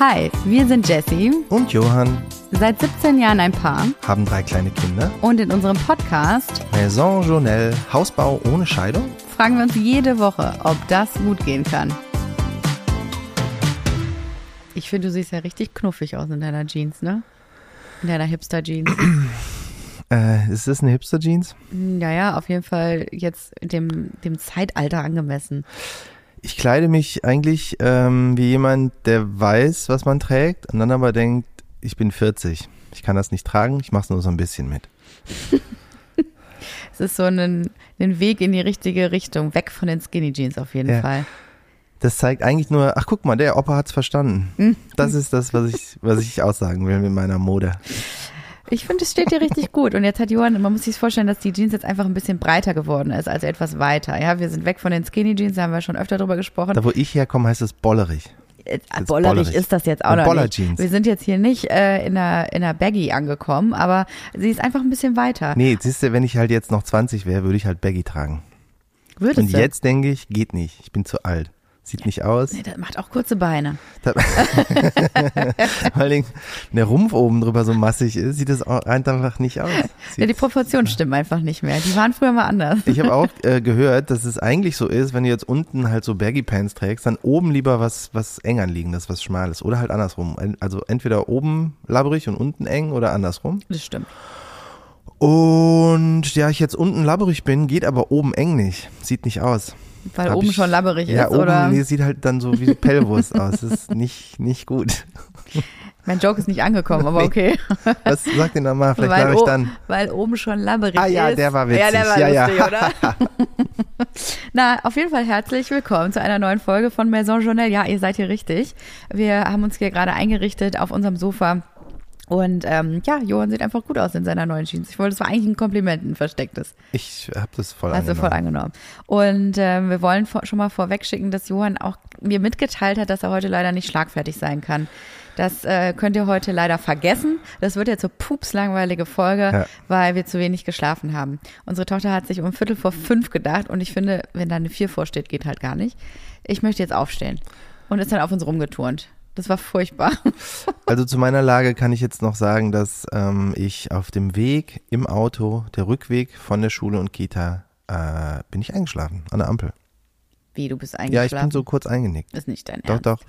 Hi, wir sind Jessie, und Johann seit 17 Jahren ein Paar haben drei kleine Kinder. und in unserem Podcast Maison Journelle, Hausbau ohne Scheidung. fragen wir uns jede Woche, ob das gut gehen kann. Ich finde, du siehst ja richtig knuffig aus in deiner Jeans, ne? In deiner Hipster-Jeans. Äh, ist das eine Hipster-Jeans? ja, ja, auf jeden Fall jetzt dem, dem Zeitalter angemessen. Ich kleide mich eigentlich ähm, wie jemand, der weiß, was man trägt und dann aber denkt, ich bin 40. Ich kann das nicht tragen, ich mache es nur so ein bisschen mit. Es ist so ein, ein Weg in die richtige Richtung, weg von den Skinny Jeans auf jeden Ja. Fall. Das zeigt eigentlich nur, ach guck mal, der Opa hat's verstanden. Das ist das, was ich, was ich aussagen will mit meiner Mode. Ich finde, es steht dir richtig gut. Und jetzt hat Johann, man muss sich vorstellen, dass die Jeans jetzt einfach ein bisschen breiter geworden ist, also etwas weiter. Ja, wir sind weg von den Skinny Jeans, da haben wir schon öfter drüber gesprochen. Da wo ich herkomme, heißt es bollerig. Äh, jetzt Bollerig bollerig. ist das jetzt auch noch nicht. Boller-Jeans. Wir sind jetzt hier nicht äh, in einer in einer Baggy angekommen, aber sie ist einfach ein bisschen weiter. Nee, siehst du, wenn ich halt jetzt noch 20 wäre, würde ich halt Baggy tragen. Würdest Und du? jetzt denke ich, geht nicht. Ich bin zu alt. Sieht nicht aus. Nee, das macht auch kurze Beine. Vor allen Dingen, wenn der Rumpf oben drüber so massig ist, sieht das einfach nicht aus. Ja, die Proportionen stimmen einfach nicht mehr. Die waren früher mal anders. ich habe auch äh, gehört, dass es eigentlich so ist, wenn du jetzt unten halt so Baggy Pants trägst, dann oben lieber was, was eng anliegendes, was schmales. Oder halt andersrum. Also entweder oben labberig und unten eng oder andersrum. Das stimmt. Und ja, ich jetzt unten labberig bin, geht aber oben eng nicht. Sieht nicht aus. Weil Hab oben ich- schon labberig Ja, ist, oben oder? nee, sieht halt dann so wie Pellwurst aus. Das ist nicht, nicht gut. Mein Joke ist nicht angekommen, aber Nee. okay. Was sagt ihr nochmal? Vielleicht weil, lache ich dann. weil oben schon labberig Ah ja, ist. der war witzig. Ja, der war Ja, ja. lustig, oder? Na, auf jeden Fall herzlich willkommen zu einer neuen Folge von Maison Journal. Ja, ihr seid hier richtig. Wir haben uns hier gerade eingerichtet auf unserem Sofa. Und ähm, ja, Johann sieht einfach gut aus in seiner neuen Jeans. Ich wollte, es war eigentlich ein Kompliment, ein verstecktes. Ich habe das voll Also angenommen. voll angenommen. Und ähm, wir wollen vor, schon mal vorweg schicken, dass Johann auch mir mitgeteilt hat, dass er heute leider nicht schlagfertig sein kann. Das äh, könnt ihr heute leider vergessen. Das wird jetzt so pups langweilige Folge, Ja. weil wir zu wenig geschlafen haben. Unsere Tochter hat sich um Viertel vor fünf gedacht und ich finde, wenn da eine vier vorsteht, geht halt gar nicht. Ich möchte jetzt aufstehen und ist dann auf uns rumgeturnt. Das war furchtbar. Also zu meiner Lage kann ich jetzt noch sagen, dass ähm, ich auf dem Weg im Auto, der Rückweg von der Schule und Kita, äh, bin ich eingeschlafen an der Ampel. Wie, du bist Ja, ich eingeschlafen? bin so kurz eingenickt. Ist nicht dein Doch, Ernst. doch.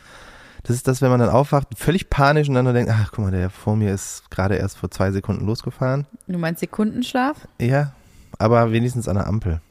Das ist das, wenn man dann aufwacht, völlig panisch und dann nur denkt, ach guck mal, der vor mir ist gerade erst vor zwei Sekunden losgefahren. Du meinst Sekundenschlaf? Ja, aber wenigstens an der Ampel.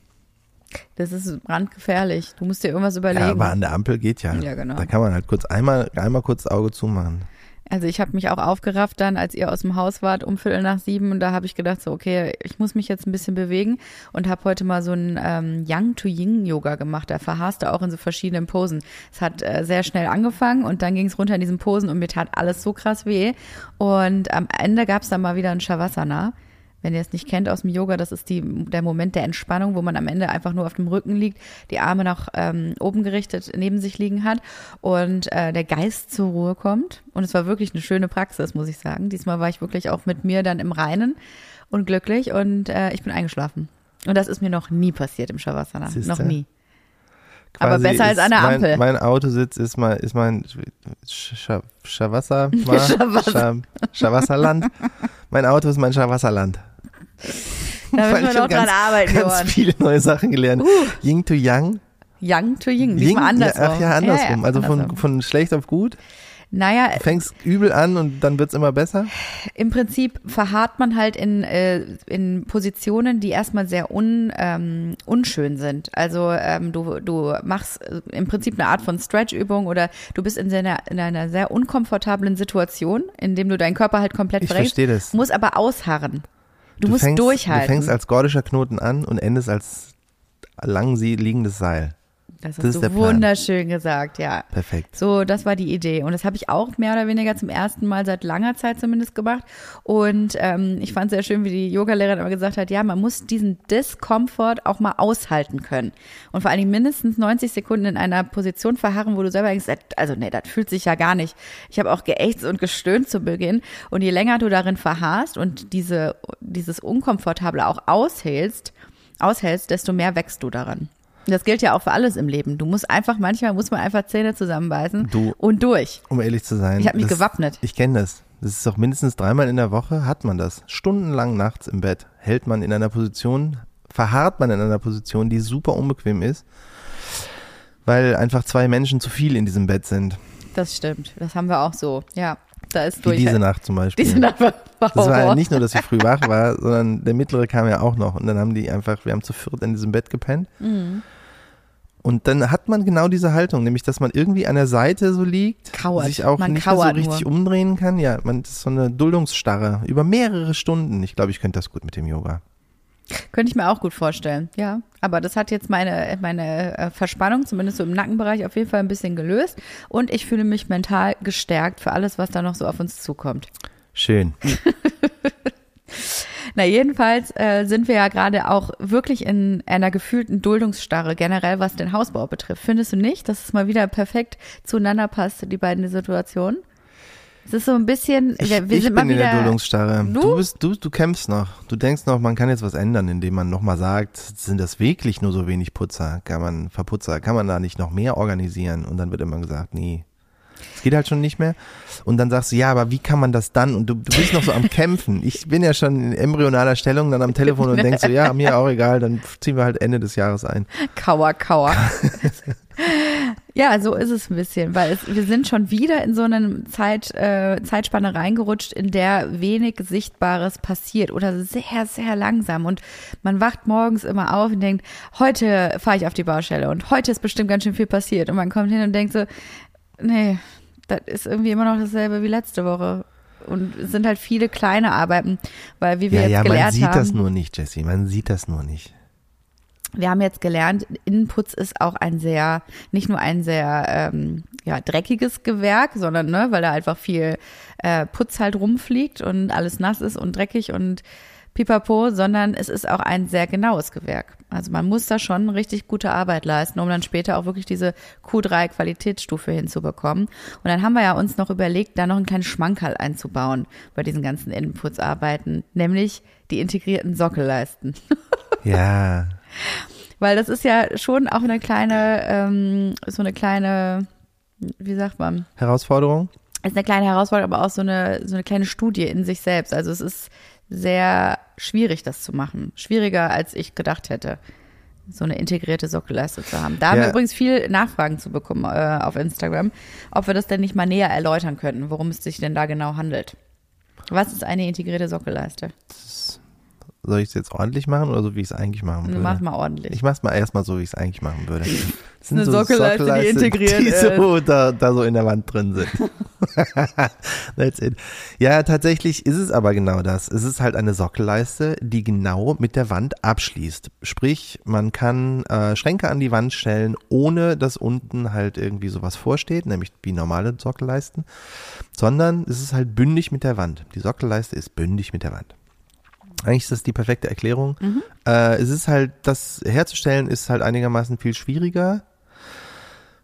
Das ist brandgefährlich. Du musst dir irgendwas überlegen. Ja, aber an der Ampel geht ja. Ja, genau. Da kann man halt kurz einmal, einmal kurz das Auge zumachen. Also ich habe mich auch aufgerafft dann, als ihr aus dem Haus wart um Viertel nach sieben und da habe ich gedacht so, okay, ich muss mich jetzt ein bisschen bewegen und habe heute mal so ein ähm, Yang to Yin Yoga gemacht. Da verharrst du auch in so verschiedenen Posen. Es hat äh, sehr schnell angefangen und dann ging es runter in diesen Posen und mir tat alles so krass weh. Und am Ende gab es dann mal wieder ein Shavasana. Wenn ihr es nicht kennt aus dem Yoga, das ist die, der Moment der Entspannung, wo man am Ende einfach nur auf dem Rücken liegt, die Arme nach ähm, oben gerichtet neben sich liegen hat und äh, der Geist zur Ruhe kommt. Und es war wirklich eine schöne Praxis, muss ich sagen. Diesmal war ich wirklich auch mit mir dann im Reinen und glücklich und äh, ich bin eingeschlafen. Und das ist mir noch nie passiert im Shavasana. Siehste? Noch nie. Aber Quasi besser als an der mein, Ampel. Mein Autositz ist mein, ist mein Sch- Shavasa, Shavasa. Shavassaland. Mein Auto ist mein Shavassaland. Da müssen wir ich noch dran arbeiten, ganz Johann. viele neue Sachen gelernt. Ying to Yang. Yang to Yin, Ying, diesmal andersrum. Ja, ach ja, andersrum. also von, andersrum. von schlecht auf gut. Naja, Du fängst übel an und dann wird's immer besser. im Prinzip verharrt man halt in, äh, in Positionen, die erstmal sehr un, ähm, unschön sind. Also ähm, du, du machst äh, im Prinzip eine Art von Stretch-Übung oder du bist in, einer in einer sehr unkomfortablen Situation, in dem du deinen Körper halt komplett Ich bringst, verstehe das. musst aber ausharren. Du, musst fängst, durchhalten. Du fängst als gordischer Knoten an und endest als lang sie liegendes Seil. Das hast das ist du wunderschön gesagt, ja. Perfekt. So, das war die Idee. Und das habe ich auch mehr oder weniger zum ersten Mal seit langer Zeit zumindest gemacht. Und ähm, ich fand es sehr schön, wie die Yogalehrerin immer gesagt hat, ja, man muss diesen Discomfort auch mal aushalten können. Und vor allen Dingen mindestens 90 Sekunden in einer Position verharren, wo du selber denkst, also nee, das fühlt sich ja gar nicht. Ich habe auch geächzt und gestöhnt zu Beginn. Und je länger du darin verharrst und diese, dieses Unkomfortable auch aushältst, aushältst, desto mehr wächst du daran. Das gilt ja auch für alles im Leben. Du musst einfach, manchmal muss man einfach Zähne zusammenbeißen Du- und durch. Um ehrlich zu sein. Ich hab mich das- gewappnet. Ich kenne das. Das ist doch mindestens dreimal in der Woche hat man das. Stundenlang nachts im Bett hält man in einer Position, verharrt man in einer Position, die super unbequem ist, weil einfach zwei Menschen zu viel in diesem Bett sind. Das stimmt. Das haben wir auch so. Ja, da ist Wie durch. diese Nacht zum Beispiel. Diese Nacht war, war Das war ja Horror. nicht nur, dass ich früh wach war, sondern der mittlere kam ja auch noch. Und dann haben die einfach, wir haben zu viert in diesem Bett gepennt. Mhm. Und dann hat man genau diese Haltung, nämlich dass man irgendwie an der Seite so liegt, Kauert. sich auch Man nicht so richtig nur. umdrehen kann. Ja, man das ist so eine Duldungsstarre über mehrere Stunden. Ich glaube, ich könnte das gut mit dem Yoga. Könnte ich mir auch gut vorstellen, ja. Aber das hat jetzt meine, meine äh, Verspannung, zumindest so im Nackenbereich, auf jeden Fall ein bisschen gelöst. Und ich fühle mich mental gestärkt für alles, was da noch so auf uns zukommt. Schön. Na, jedenfalls äh, sind wir ja gerade auch wirklich in einer gefühlten Duldungsstarre, generell was den Hausbau betrifft. Findest du nicht, dass es mal wieder perfekt zueinander passt, die beiden Situationen? Es ist so ein bisschen, Ich, wir, ich sind bin mal in wieder. der Duldungsstarre. Du? Du? bist, du, du kämpfst noch. Du denkst noch, man kann jetzt was ändern, indem man nochmal sagt, sind das wirklich nur so wenig Putzer? Kann man, Verputzer, kann man da nicht noch mehr organisieren? Und dann wird immer gesagt, nee. Es geht halt schon nicht mehr. Und dann sagst du, ja, aber wie kann man das dann? Und du, du bist noch so am Kämpfen. Ich bin ja schon in embryonaler Stellung dann am Telefon und denkst so, ja, mir auch egal, dann ziehen wir halt Ende des Jahres ein. Kauer, Kauer. ja, so ist es ein bisschen, weil es, wir sind schon wieder in so eine Zeit, äh, Zeitspanne reingerutscht, in der wenig Sichtbares passiert oder sehr, sehr langsam. Und man wacht morgens immer auf und denkt, heute fahre ich auf die Baustelle und heute ist bestimmt ganz schön viel passiert. Und man kommt hin und denkt so, nee, das ist irgendwie immer noch dasselbe wie letzte Woche. Und es sind halt viele kleine Arbeiten, weil wie wir Ja, jetzt ja, gelernt man sieht haben. das nur nicht, Jesse. Man sieht das nur nicht. Wir haben jetzt gelernt, Innenputz ist auch ein sehr, nicht nur ein sehr ähm, ja, dreckiges Gewerk, sondern ne, weil da einfach viel äh, Putz halt rumfliegt und alles nass ist und dreckig und pipapo, sondern es ist auch ein sehr genaues Gewerk. Also man muss da schon richtig gute Arbeit leisten, um dann später auch wirklich diese Q3 Qualitätsstufe hinzubekommen. Und dann haben wir ja uns noch überlegt, da noch einen kleinen Schmankerl einzubauen bei diesen ganzen Innenputzarbeiten, nämlich die integrierten Sockelleisten. Ja. Weil das ist ja schon auch eine kleine, ähm, so eine kleine, wie sagt man, Herausforderung? ist eine kleine Herausforderung, aber auch so eine, so eine kleine Studie in sich selbst. Also es ist sehr schwierig, das zu machen. Schwieriger, als ich gedacht hätte, so eine integrierte Sockelleiste zu haben. Da haben Ja. wir übrigens viel Nachfragen zu bekommen äh, auf Instagram, ob wir das denn nicht mal näher erläutern könnten, worum es sich denn da genau handelt. Was ist eine integrierte Sockelleiste? Soll ich es jetzt ordentlich machen oder so, wie ich es eigentlich machen würde? Mach mal ordentlich. Ich mach's mal erstmal so, wie ich es eigentlich machen würde. Das sind eine Sockelleiste, die integriert die so da, da so in der Wand drin sind. That's it. Ja, tatsächlich ist es aber genau das. Es ist halt eine Sockelleiste, die genau mit der Wand abschließt. Sprich, man kann äh, Schränke an die Wand stellen, ohne dass unten halt irgendwie sowas vorsteht, nämlich wie normale Sockelleisten, sondern es ist halt bündig mit der Wand. Die Sockelleiste ist bündig mit der Wand. Eigentlich ist das die perfekte Erklärung. Äh, es ist halt, das herzustellen ist halt einigermaßen viel schwieriger,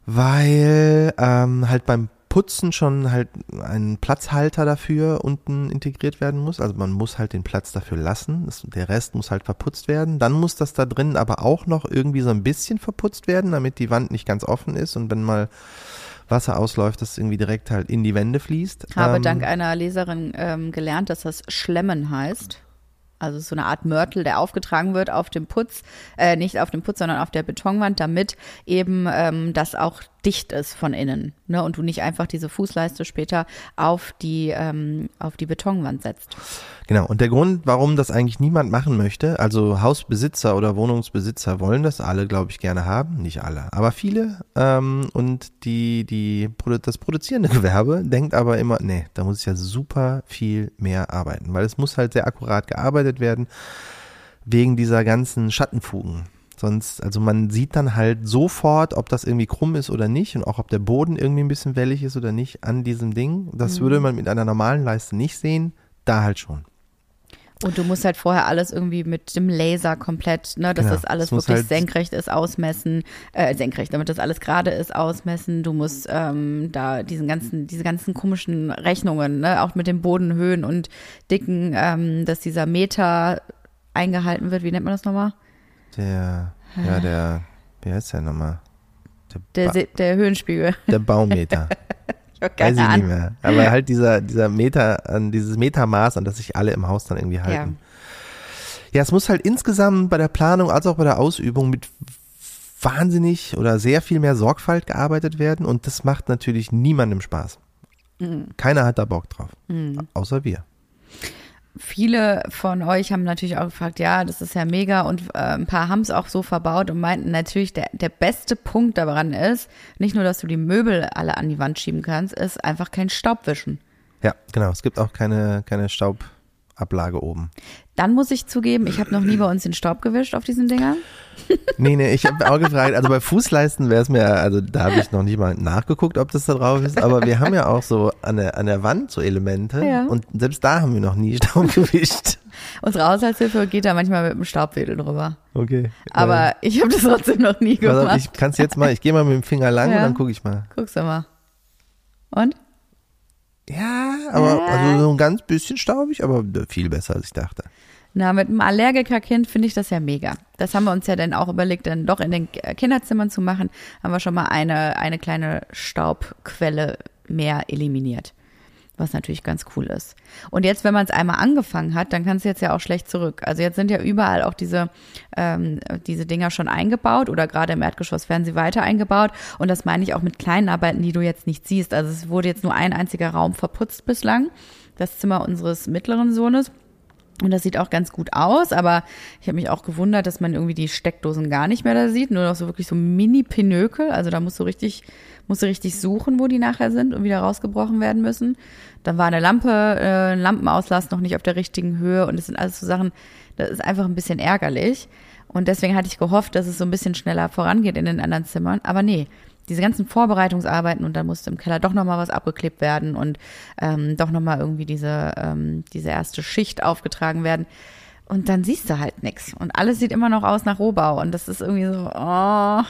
weil ähm, halt beim Putzen schon halt ein Platzhalter dafür unten integriert werden muss. Also man muss halt den Platz dafür lassen. Das, der Rest muss halt verputzt werden. Dann muss das da drin aber auch noch irgendwie so ein bisschen verputzt werden, damit die Wand nicht ganz offen ist und wenn mal Wasser ausläuft, das irgendwie direkt halt in die Wände fließt. habe Ähm, dank einer Leserin ähm, gelernt, dass das Schlemmen heißt. Also so eine Art Mörtel, der aufgetragen wird auf dem Putz, äh, nicht auf dem Putz, sondern auf der Betonwand, damit eben ähm, das auch dicht ist von innen. Ne? Und du nicht einfach diese Fußleiste später auf die, ähm, auf die Betonwand setzt. Genau, und der Grund, warum das eigentlich niemand machen möchte, also Hausbesitzer oder Wohnungsbesitzer wollen das alle, glaube ich, gerne haben, nicht alle, aber viele. Ähm, und die, die, das produzierende Gewerbe denkt aber immer, nee, da muss ich ja super viel mehr arbeiten, weil es muss halt sehr akkurat gearbeitet werden, wegen dieser ganzen Schattenfugen. Sonst, also man sieht dann halt sofort, ob das irgendwie krumm ist oder nicht und auch ob der Boden irgendwie ein bisschen wellig ist oder nicht an diesem Ding. Das würde man mit einer normalen Leiste nicht sehen, da halt schon. Und du musst halt vorher alles irgendwie mit dem Laser komplett, ne, dass Genau. das alles Es muss wirklich halt- senkrecht ist, ausmessen, äh, senkrecht, damit das alles gerade ist, ausmessen. Du musst ähm, da diesen ganzen, diese ganzen komischen Rechnungen, ne, auch mit den Bodenhöhen und Dicken, ähm, dass dieser Meter eingehalten wird. Wie nennt man das nochmal? Der, ja, der, wie heißt der nochmal? Der, Ba- der Höhenspiegel. der Baumeter. Ich hab Weiß ich nicht Ahnung. mehr. Aber halt dieser, dieser Meter, an dieses Metermaß, an das sich alle im Haus dann irgendwie Ja. halten. Ja, es muss halt insgesamt bei der Planung als auch bei der Ausübung mit wahnsinnig oder sehr viel mehr Sorgfalt gearbeitet werden und das macht natürlich niemandem Spaß. Mhm. Keiner hat da Bock drauf. Außer wir. Viele von euch haben natürlich auch gefragt, ja, das ist ja mega und äh, ein paar haben es auch so verbaut und meinten natürlich, der, der beste Punkt daran ist, nicht nur, dass du die Möbel alle an die Wand schieben kannst, ist einfach kein Staubwischen. Ja, genau. Es gibt auch keine, keine Staubablage oben. Dann muss ich zugeben, ich habe noch nie bei uns den Staub gewischt auf diesen Dingern. Nee, nee, ich habe auch gefragt, also bei Fußleisten wäre es mir, also da habe ich noch nicht mal nachgeguckt, ob das da drauf ist, aber wir haben ja auch so an der, an der Wand so Elemente Ja. und selbst da haben wir noch nie Staub gewischt. Unsere Haushaltshilfe geht da manchmal mit dem Staubwedel drüber. Okay. Aber ich habe das trotzdem noch nie gemacht. ich kann es jetzt mal, ich gehe mal mit dem Finger lang Ja. und dann gucke ich mal. Guckst du mal. Und? Ja, aber also so ein ganz bisschen staubig, aber viel besser als ich dachte. Na, mit einem Allergikerkind finde ich das ja mega. Das haben wir uns ja dann auch überlegt, dann doch in den Kinderzimmern zu machen. Haben wir schon mal eine, eine kleine Staubquelle mehr eliminiert. Was natürlich ganz cool ist. Und jetzt, wenn man es einmal angefangen hat, dann kann es jetzt ja auch schlecht zurück. Also jetzt sind ja überall auch diese, ähm, diese Dinger schon eingebaut oder gerade im Erdgeschoss werden sie weiter eingebaut. Und das meine ich auch mit kleinen Arbeiten, die du jetzt nicht siehst. Also es wurde jetzt nur ein einziger Raum verputzt bislang. Das Zimmer unseres mittleren Sohnes. Und das sieht auch ganz gut aus, aber ich habe mich auch gewundert, dass man irgendwie die Steckdosen gar nicht mehr da sieht, nur noch so wirklich so Mini-Pinökel. Also da musst du richtig, musst du richtig suchen, wo die nachher sind und wieder rausgebrochen werden müssen. Dann war eine Lampe, äh, ein Lampenauslass noch nicht auf der richtigen Höhe und das sind alles so Sachen, das ist einfach ein bisschen ärgerlich. Und deswegen hatte ich gehofft, dass es so ein bisschen schneller vorangeht in den anderen Zimmern. Aber nee, diese ganzen Vorbereitungsarbeiten und dann musste im Keller doch nochmal was abgeklebt werden und ähm, doch nochmal irgendwie diese, ähm, diese erste Schicht aufgetragen werden. Und dann siehst du halt nix. Und alles sieht immer noch aus nach Rohbau. Und das ist irgendwie so, oh,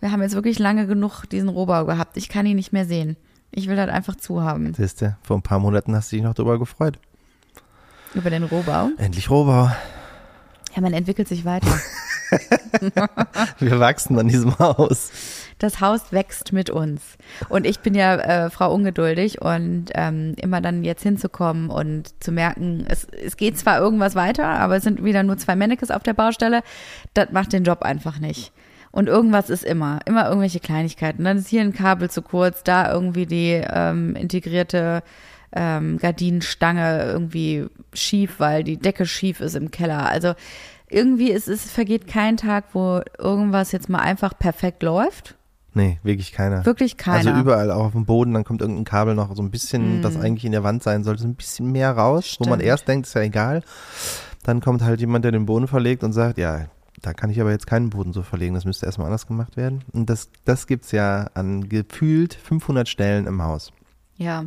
wir haben jetzt wirklich lange genug diesen Rohbau gehabt. Ich kann ihn nicht mehr sehen. Ich will das einfach zuhaben. Siehste, vor ein paar Monaten hast du dich noch drüber gefreut. Über den Rohbau. Endlich Rohbau. Ja, man entwickelt sich weiter. Wir wachsen an diesem Haus. Das Haus wächst mit uns. Und ich bin ja äh, Frau ungeduldig und ähm, immer dann jetzt hinzukommen und zu merken, es, es geht zwar irgendwas weiter, aber es sind wieder nur zwei Mannekes auf der Baustelle, das macht den Job einfach nicht. Und irgendwas ist immer, immer irgendwelche Kleinigkeiten. Dann ist hier ein Kabel zu kurz, da irgendwie die ähm, integrierte ähm, Gardinenstange irgendwie schief, weil die Decke schief ist im Keller. Also irgendwie ist es vergeht kein Tag, wo irgendwas jetzt mal einfach perfekt läuft. Nee, wirklich keiner. Wirklich keiner. Also überall auch auf dem Boden, dann kommt irgendein Kabel noch so ein bisschen, das eigentlich in der Wand sein sollte, so ein bisschen mehr raus, wo man Mm. Stimmt. erst denkt, ist ja egal. Dann kommt halt jemand, der den Boden verlegt und sagt, ja, da kann ich aber jetzt keinen Boden so verlegen, das müsste erstmal anders gemacht werden. Und das, das gibt's ja an gefühlt 500 Stellen im Haus. Ja.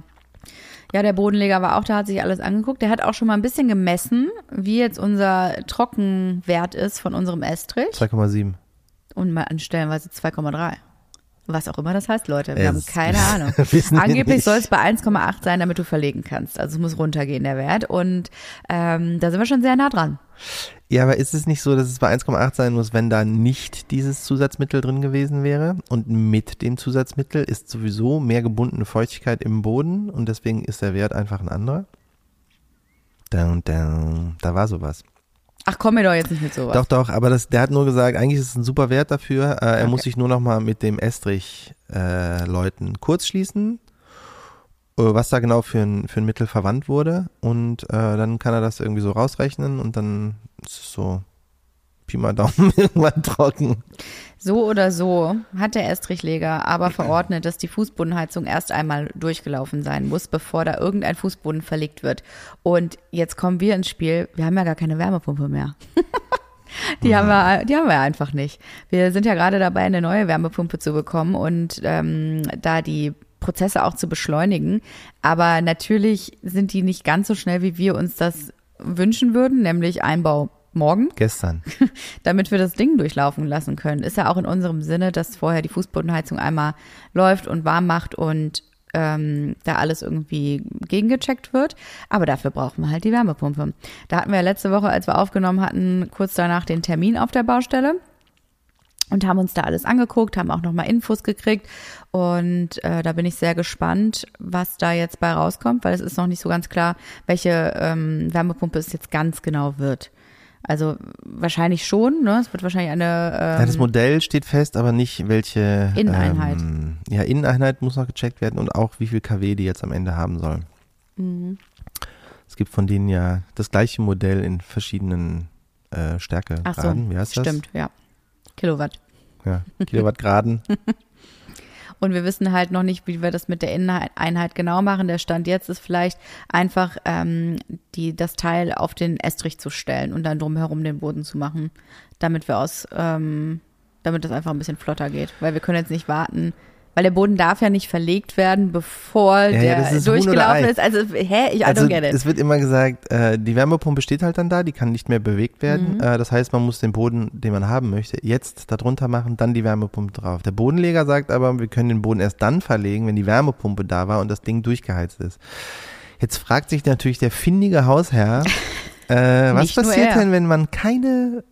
Ja, der Bodenleger war auch da, hat sich alles angeguckt. Der hat auch schon mal ein bisschen gemessen, wie jetzt unser Trockenwert ist von unserem Estrich. 2,7. Und mal an stellenweise 2,3. Was auch immer das heißt, Leute. Wir Es- haben keine Ahnung. wir Angeblich soll es bei 1,8 sein, damit du verlegen kannst. Also es muss runtergehen, der Wert. Und ähm, da sind wir schon sehr nah dran. Ja, aber ist es nicht so, dass es bei 1,8 sein muss, wenn da nicht dieses Zusatzmittel drin gewesen wäre? Und mit dem Zusatzmittel ist sowieso mehr gebundene Feuchtigkeit im Boden und deswegen ist der Wert einfach ein anderer? Down, down. Da war sowas. Ach, komm mir doch jetzt nicht mit sowas. Doch, doch, aber das, der hat nur gesagt, eigentlich ist es ein super Wert dafür. Äh, er Okay. muss sich nur noch mal mit dem Estrich-Leuten kurz schließen, äh, was da genau für ein, für ein Mittel verwandt wurde. Und äh, dann kann er das irgendwie so rausrechnen und dann ist es so Pi mal Daumen irgendwann trocken. So oder so hat der Estrichleger aber verordnet, dass die Fußbodenheizung erst einmal durchgelaufen sein muss, bevor da irgendein Fußboden verlegt wird. Und jetzt kommen wir ins Spiel. Wir haben ja gar keine Wärmepumpe mehr. Die haben, wir, die haben wir einfach nicht. Wir sind ja gerade dabei, eine neue Wärmepumpe zu bekommen und ähm, da die Prozesse auch zu beschleunigen. Aber natürlich sind die nicht ganz so schnell, wie wir uns das wünschen würden, nämlich Einbau morgen Gestern. damit wir das Ding durchlaufen lassen können. Ist ja auch in unserem Sinne, dass vorher die Fußbodenheizung einmal läuft und warm macht und ähm, da alles irgendwie gegengecheckt wird. Aber dafür brauchen wir halt die Wärmepumpe. Da hatten wir ja letzte Woche, als wir aufgenommen hatten, kurz danach den Termin auf der Baustelle. und haben uns da alles angeguckt, haben auch nochmal Infos gekriegt und äh, da bin ich sehr gespannt, was da jetzt bei rauskommt, weil es ist noch nicht so ganz klar, welche ähm, Wärmepumpe es jetzt ganz genau wird. Also wahrscheinlich schon, ne? Es wird wahrscheinlich eine. Ähm, ja, das Modell steht fest, aber nicht welche Inneneinheit. Ähm, ja, Inneneinheit muss noch gecheckt werden und auch wie viel kW die jetzt am Ende haben soll. Mhm. Es gibt von denen ja das gleiche Modell in verschiedenen äh, Stärkegraden. Ach so, wie heißt das? stimmt, ja. Kilowatt. Ja, Kilowattgraden. Und wir wissen halt noch nicht, wie wir das mit der Inneneinheit genau machen. Der Stand jetzt ist vielleicht einfach ähm, die, das Teil auf den Estrich zu stellen und dann drumherum den Boden zu machen, damit wir aus, ähm, damit das einfach ein bisschen flotter geht. Weil wir können jetzt nicht warten, weil der Boden darf ja nicht verlegt werden, bevor Ja, ja, der das ist durchgelaufen ist. Also, hä? Ich Also don't es wird immer gesagt, äh, die Wärmepumpe steht halt dann da, die kann nicht mehr bewegt werden. Mhm. Äh, das heißt, man muss den Boden, den man haben möchte, jetzt darunter machen, dann die Wärmepumpe drauf. Der Bodenleger sagt aber, wir können den Boden erst dann verlegen, wenn die Wärmepumpe da war und das Ding durchgeheizt ist. Jetzt fragt sich natürlich der findige Hausherr, äh, was passiert er. denn, wenn man keine,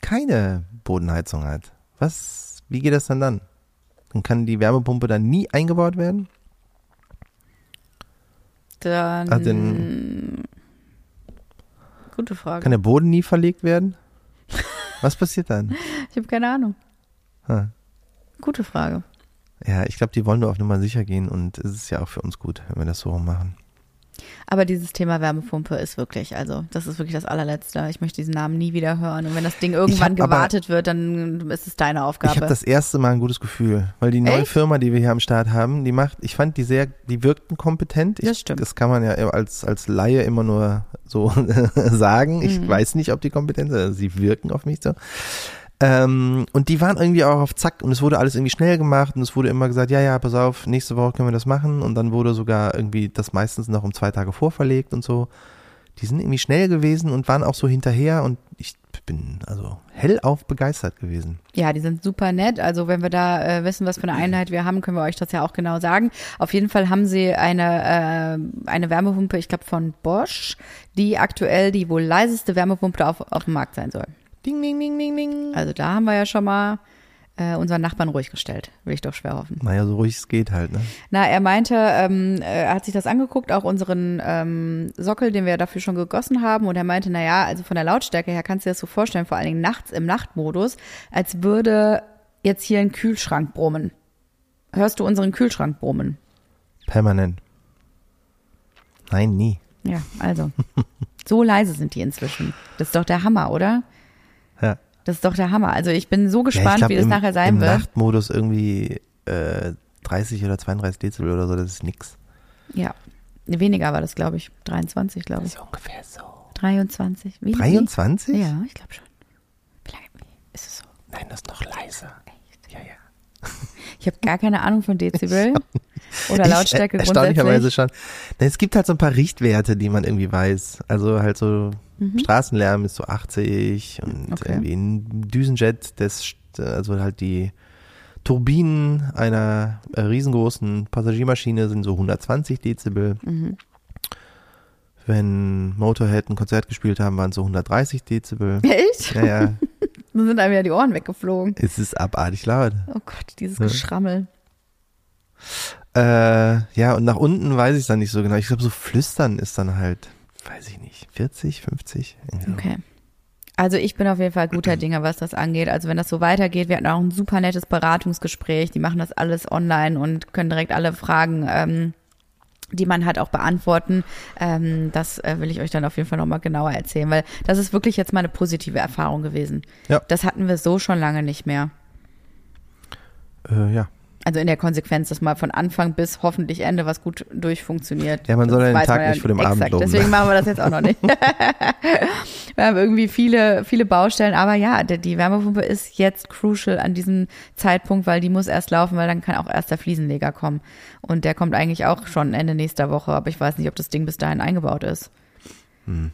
keine Bodenheizung hat? Was, wie geht das dann dann? Dann kann die Wärmepumpe dann nie eingebaut werden? Dann. Also den- Gute Frage. Kann der Boden nie verlegt werden? Was passiert dann? ich habe keine Ahnung. Ha. Gute Frage. Ja, ich glaube, die wollen nur auf Nummer sicher gehen und es ist ja auch für uns gut, wenn wir das so machen. Aber dieses Thema Wärmepumpe ist wirklich, also das ist wirklich das allerletzte. Ich möchte diesen Namen nie wieder hören. Und wenn das Ding irgendwann hab aber- gewartet wird, dann ist es deine Ich Aufgabe. habe das erste Mal ein gutes Gefühl, weil die neue Echt? Firma, die wir hier am Start haben, die macht, ich fand die sehr, die wirkten kompetent. Ich, Das stimmt. Das kann man ja als, als Laie immer nur so sagen. Ich Mhm. weiß nicht, ob die kompetent sind, also sie wirken auf mich so. Ähm, und die waren irgendwie auch auf Zack und es wurde alles irgendwie schnell gemacht und es wurde immer gesagt, ja, ja, pass auf, nächste Woche können wir das machen und dann wurde sogar irgendwie das meistens noch um zwei Tage vorverlegt und so. Die sind irgendwie schnell gewesen und waren auch so hinterher und ich bin also hellauf begeistert gewesen. Ja, die sind super nett. Also wenn wir da äh, wissen, was für eine Einheit wir haben, können wir euch das ja auch genau sagen. Auf jeden Fall haben sie eine, äh, eine Wärmepumpe, ich glaube von Bosch, die aktuell die wohl leiseste Wärmepumpe auf, auf dem Markt sein soll. Ding, ding, ding, ding, ding. Also da haben wir ja schon mal äh, unseren Nachbarn ruhig gestellt, will ich doch schwer hoffen. Naja, so ruhig es geht halt, ne? Na, er meinte, ähm, er hat sich das angeguckt, auch unseren ähm, Sockel, den wir dafür schon gegossen haben. Und er meinte, na ja, also von der Lautstärke her kannst du dir das so vorstellen, vor allen Dingen nachts im Nachtmodus, als würde jetzt hier ein Kühlschrank brummen. Hörst du unseren Kühlschrank brummen? Permanent. Nein, nie. Ja, also. so leise sind die inzwischen. Das ist doch der Hammer, oder? Ja. Das ist doch der Hammer. Also ich bin so Ja, ich gespannt, glaub, wie das im, nachher sein im wird. Nachtmodus irgendwie äh, 30 oder 32 Dezibel oder so, das ist nix. Ja. Weniger war das, glaube ich. 23, glaube ich. So ungefähr so. 23. Wie, 23? Wie? Ja, ich glaube schon. Wie lange ist es so? Nein, das ist noch leiser. Echt? Ja, ja. Ich habe gar keine Ahnung von Dezibel oder Ich, Lautstärke Erstaunlicherweise grundsätzlich. schon. Na, es gibt halt so ein paar Richtwerte, die man irgendwie weiß. Also halt so Straßenlärm ist so 80 und Mhm. Okay. irgendwie ein Düsenjet, das, st- also halt die Turbinen einer äh, riesengroßen Passagiermaschine sind so 120 Dezibel. Mhm. Wenn Motorhead ein Konzert gespielt haben, waren es so 130 Dezibel. Echt? Ja, ja, Dann sind einem ja die Ohren weggeflogen. es ist abartig laut. Oh Gott, dieses Ja. Geschrammel. Äh, ja, und nach unten weiß ich es dann nicht so genau. Ich glaube, so flüstern ist dann halt, weiß ich nicht, 40, 50? Irgendwie so. Okay. Also ich bin auf jeden Fall guter Dinge, was das angeht. Also wenn das so weitergeht, wir hatten auch ein super nettes Beratungsgespräch. Die machen das alles online und können direkt alle Fragen, ähm, die man hat, auch beantworten. Ähm, das äh, will ich euch dann auf jeden Fall nochmal genauer erzählen, weil das ist wirklich jetzt mal eine positive Erfahrung gewesen. Ja. Das hatten wir so schon lange nicht mehr. Äh, ja. Also in der Konsequenz, dass mal von Anfang bis hoffentlich Ende was gut durchfunktioniert. Ja, man soll ja den Tag nicht vor dem Abend loben. Deswegen machen wir das jetzt auch noch nicht. wir haben irgendwie viele, viele Baustellen, aber ja, die, Wärmepumpe ist jetzt crucial an diesem Zeitpunkt, weil die muss erst laufen, weil dann kann auch erst der Fliesenleger kommen. Und der kommt eigentlich auch schon Ende nächster Woche, aber ich weiß nicht, ob das Ding bis dahin eingebaut ist. Hm.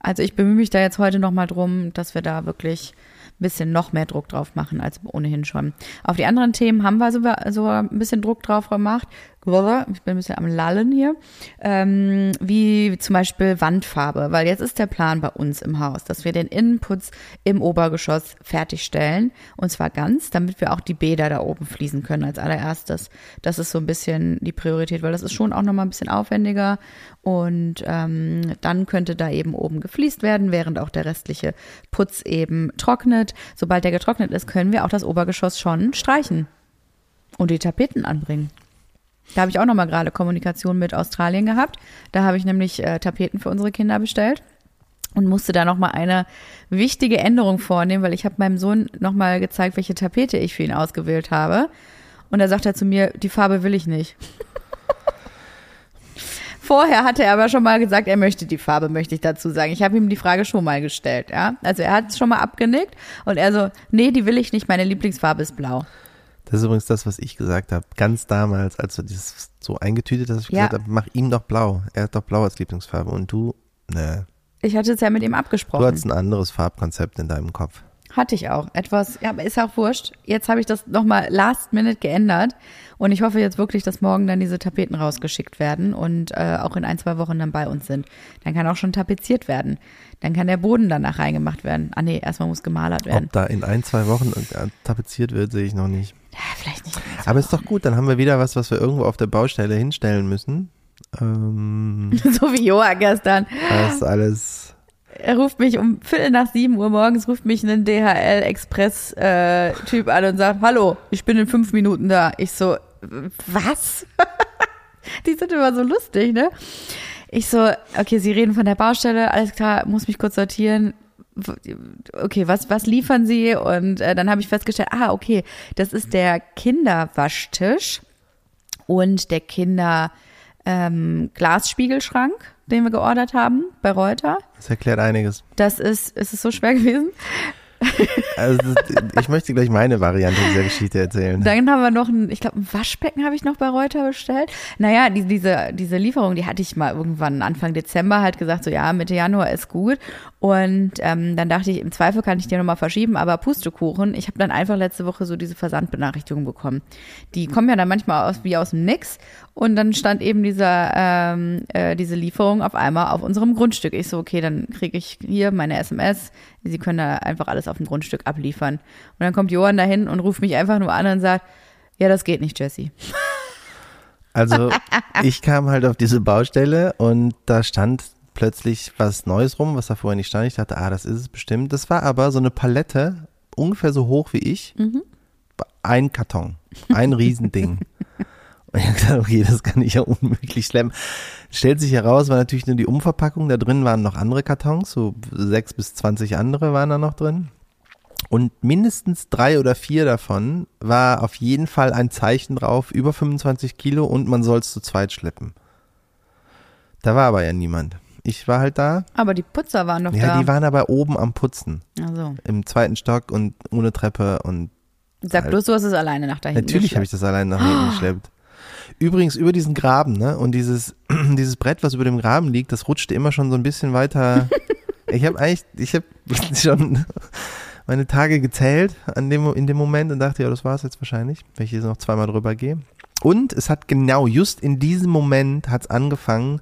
Also ich bemühe mich da jetzt heute nochmal drum, dass wir da wirklich bisschen noch mehr Druck drauf machen als ohnehin schon. Auf die anderen Themen haben wir sogar, sogar ein bisschen Druck drauf gemacht. ich bin ein bisschen am Lallen hier, ähm, wie zum Beispiel Wandfarbe, weil jetzt ist der Plan bei uns im Haus, dass wir den Innenputz im Obergeschoss fertigstellen und zwar ganz, damit wir auch die Bäder da oben fließen können als allererstes. Das ist so ein bisschen die Priorität, weil das ist schon auch nochmal ein bisschen aufwendiger und ähm, dann könnte da eben oben gefliest werden, während auch der restliche Putz eben trocknet. Sobald der getrocknet ist, können wir auch das Obergeschoss schon streichen und die Tapeten anbringen. Da habe ich auch noch mal gerade Kommunikation mit Australien gehabt. Da habe ich nämlich äh, Tapeten für unsere Kinder bestellt und musste da noch mal eine wichtige Änderung vornehmen, weil ich habe meinem Sohn noch mal gezeigt, welche Tapete ich für ihn ausgewählt habe. Und da sagt er zu mir, die Farbe will ich nicht. Vorher hatte er aber schon mal gesagt, er möchte die Farbe, möchte ich dazu sagen. Ich habe ihm die Frage schon mal gestellt, ja. Also er hat es schon mal abgenickt und er so, nee, die will ich nicht, meine Lieblingsfarbe ist blau. Das ist übrigens das, was ich gesagt habe. Ganz damals, als du dieses so eingetütet hast, ich ja. gesagt habe, mach ihm doch blau. Er hat doch blau als Lieblingsfarbe. Und du, ne. Ich hatte es ja mit ihm abgesprochen. Du hattest ein anderes Farbkonzept in deinem Kopf. Hatte ich auch. Etwas, ja, aber ist auch wurscht. Jetzt habe ich das nochmal last minute geändert. Und ich hoffe jetzt wirklich, dass morgen dann diese Tapeten rausgeschickt werden und äh, auch in ein, zwei Wochen dann bei uns sind. Dann kann auch schon tapeziert werden. Dann kann der Boden danach reingemacht werden. Ah nee, erstmal muss gemalert werden. Ob da in ein, zwei Wochen tapeziert wird, sehe ich noch nicht. Ja, vielleicht nicht. Aber ist doch gut, dann haben wir wieder was, was wir irgendwo auf der Baustelle hinstellen müssen. Ähm, so wie Joa gestern. Das ist alles er ruft mich um Viertel nach sieben Uhr morgens, ruft mich ein DHL-Express-Typ äh, an und sagt, hallo, ich bin in fünf Minuten da. Ich so, was? Die sind immer so lustig, ne? Ich so, okay, Sie reden von der Baustelle, alles klar, muss mich kurz sortieren. Okay, was, was liefern Sie? Und äh, dann habe ich festgestellt, ah, okay, das ist der Kinderwaschtisch und der Kinder ähm, Glasspiegelschrank den wir geordert haben bei Reuter. Das erklärt einiges. Das ist, ist es so schwer gewesen? Also ich möchte gleich meine Variante dieser Geschichte erzählen. Dann haben wir noch ein, ich glaube, ein Waschbecken habe ich noch bei Reuter bestellt. Naja, die, diese, diese Lieferung, die hatte ich mal irgendwann Anfang Dezember halt gesagt, so ja, Mitte Januar ist gut. Und ähm, dann dachte ich, im Zweifel kann ich die nochmal verschieben, aber Pustekuchen, ich habe dann einfach letzte Woche so diese Versandbenachrichtigung bekommen. Die kommen ja dann manchmal aus, wie aus dem Nix und dann stand eben dieser, ähm, äh, diese Lieferung auf einmal auf unserem Grundstück. Ich so, okay, dann kriege ich hier meine SMS, Sie können da einfach alles auf dem Grundstück abliefern. Und dann kommt Johann dahin und ruft mich einfach nur an und sagt, ja, das geht nicht, Jesse. Also ich kam halt auf diese Baustelle und da stand plötzlich was Neues rum, was da vorher nicht stand. Ich dachte, ah, das ist es bestimmt. Das war aber so eine Palette, ungefähr so hoch wie ich. Mhm. Ein Karton, ein Riesending. Und ich habe gesagt, okay, das kann ich ja unmöglich schlemmen. Stellt sich heraus, war natürlich nur die Umverpackung. Da drin waren noch andere Kartons, so sechs bis zwanzig andere waren da noch drin. Und mindestens drei oder vier davon war auf jeden Fall ein Zeichen drauf, über 25 Kilo und man soll es zu zweit schleppen. Da war aber ja niemand. Ich war halt da. Aber die Putzer waren doch ja, da. Ja, die waren aber oben am Putzen. Also. Im zweiten Stock und ohne Treppe und. Sag halt. bloß, du hast es alleine nach da hinten Natürlich habe ich das alleine nach hinten geschleppt. Übrigens über diesen Graben, ne? Und dieses, dieses Brett, was über dem Graben liegt, das rutschte immer schon so ein bisschen weiter. ich habe eigentlich, ich habe schon meine Tage gezählt an dem, in dem Moment und dachte, ja, das war es jetzt wahrscheinlich, wenn ich hier noch zweimal drüber gehe. Und es hat genau, just in diesem Moment hat es angefangen,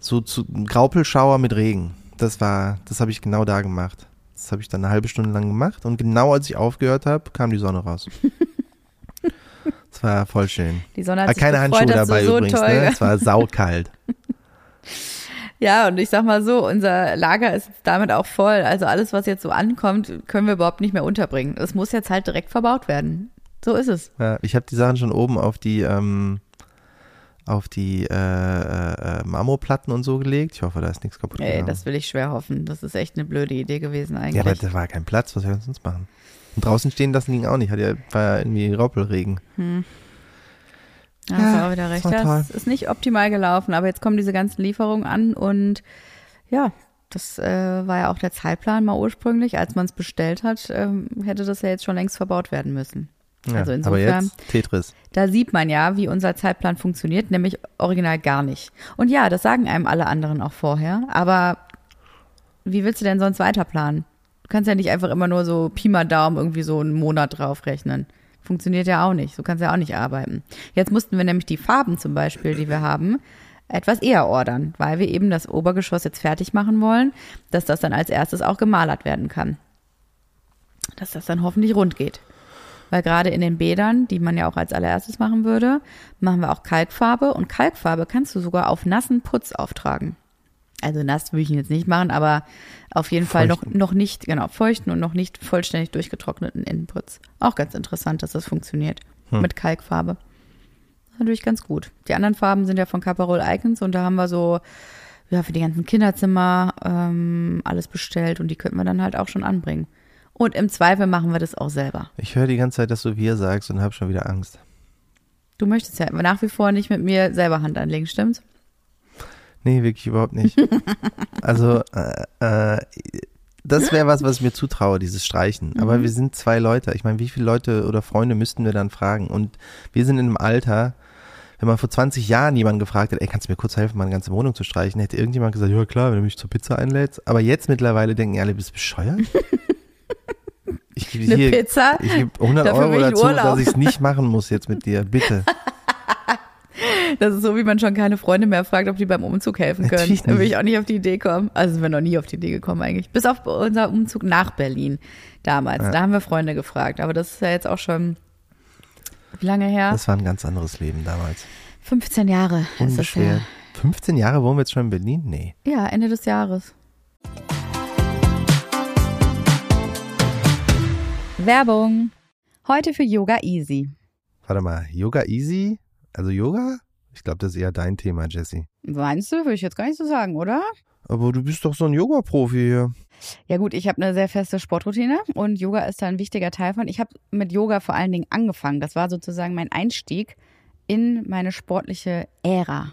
so zu Graupelschauer mit Regen. Das war, das habe ich genau da gemacht. Das habe ich dann eine halbe Stunde lang gemacht und genau als ich aufgehört habe, kam die Sonne raus. Es war voll schön. Die Sonne hat sich keine gefreut, Handschuhe dabei so übrigens, ne? Es war saukalt. Ja, und ich sag mal so, unser Lager ist damit auch voll. Also alles, was jetzt so ankommt, können wir überhaupt nicht mehr unterbringen. Es muss jetzt halt direkt verbaut werden. So ist es. Ja, ich habe die Sachen schon oben auf die ähm, auf die äh, äh, Marmorplatten und so gelegt. Ich hoffe, da ist nichts kaputt Ey, das will ich schwer hoffen. Das ist echt eine blöde Idee gewesen eigentlich. Ja, aber da war kein Platz. Was sollen wir sonst machen? Und draußen stehen lassen ging auch nicht. Hat ja, war ja irgendwie Raupelregen. Hm. Ja, hast ja, auch wieder recht. Das ist nicht optimal gelaufen, aber jetzt kommen diese ganzen Lieferungen an und ja, das äh, war ja auch der Zeitplan mal ursprünglich. Als man es bestellt hat, ähm, hätte das ja jetzt schon längst verbaut werden müssen. Ja, also insofern, aber jetzt Tetris. Da sieht man ja, wie unser Zeitplan funktioniert, nämlich original gar nicht. Und ja, das sagen einem alle anderen auch vorher, aber wie willst du denn sonst weiterplanen? Du kannst ja nicht einfach immer nur so Pi mal Daumen irgendwie so einen Monat draufrechnen. Funktioniert ja auch nicht. So kannst du ja auch nicht arbeiten. Jetzt mussten wir nämlich die Farben zum Beispiel, die wir haben, etwas eher ordern, weil wir eben das Obergeschoss jetzt fertig machen wollen, dass das dann als erstes auch gemalert werden kann. Dass das dann hoffentlich rund geht. Weil gerade in den Bädern, die man ja auch als allererstes machen würde, machen wir auch Kalkfarbe und Kalkfarbe kannst du sogar auf nassen Putz auftragen. Also nass würde ich ihn jetzt nicht machen, aber auf jeden Fall noch, noch nicht, genau, feuchten und noch nicht vollständig durchgetrockneten Innenputz. Auch ganz interessant, dass das funktioniert Hm. mit Kalkfarbe. Das ist natürlich ganz gut. Die anderen Farben sind ja von Caparol Icons und da haben wir so, ja, für die ganzen Kinderzimmer ähm, alles bestellt und die könnten wir dann halt auch schon anbringen. Und im Zweifel machen wir das auch selber. Ich höre die ganze Zeit, dass du wir sagst und habe schon wieder Angst. Du möchtest ja nach wie vor nicht mit mir selber Hand anlegen, stimmt's? Nee, wirklich überhaupt nicht. also, äh, äh, das wäre was, was ich mir zutraue, dieses Streichen. Aber wir sind zwei Leute. Ich meine, wie viele Leute oder Freunde müssten wir dann fragen? Und wir sind in einem Alter, wenn man vor 20 Jahren jemanden gefragt hat, ey, kannst du mir kurz helfen, meine ganze Wohnung zu streichen, hätte irgendjemand gesagt, ja klar, wenn du mich zur Pizza einlädst. Aber jetzt mittlerweile denken alle, bist du bescheuert? Ich gebe hier, Pizza? ich gebe 100 Dafür Euro dazu, dass ich es nicht machen muss jetzt mit dir, bitte. Das ist so, wie man schon keine Freunde mehr fragt, ob die beim Umzug helfen können. Natürlich Da will nicht. ich auch nicht auf die Idee kommen. Also sind wir noch nie auf die Idee gekommen eigentlich. Bis auf unser Umzug nach Berlin damals. Ja. Da haben wir Freunde gefragt. Aber das ist ja jetzt auch schon wie lange her? Das war ein ganz anderes Leben damals. 15 Jahre ist das Unbeschwert. her. 15 Jahre wohnen wir jetzt schon in Berlin? Nee. Ja, Ende des Jahres. Werbung. Heute für Yoga Easy. Warte mal, Yoga Easy? Also Yoga? Ich glaube, das ist eher dein Thema, Jesse. Meinst du? Würde ich jetzt gar nicht so sagen, oder? Aber du bist doch so ein Yoga-Profi hier. Ja gut, ich habe eine sehr feste Sportroutine und Yoga ist da ein wichtiger Teil von. Ich habe mit Yoga vor allen Dingen angefangen. Das war sozusagen mein Einstieg in meine sportliche Ära.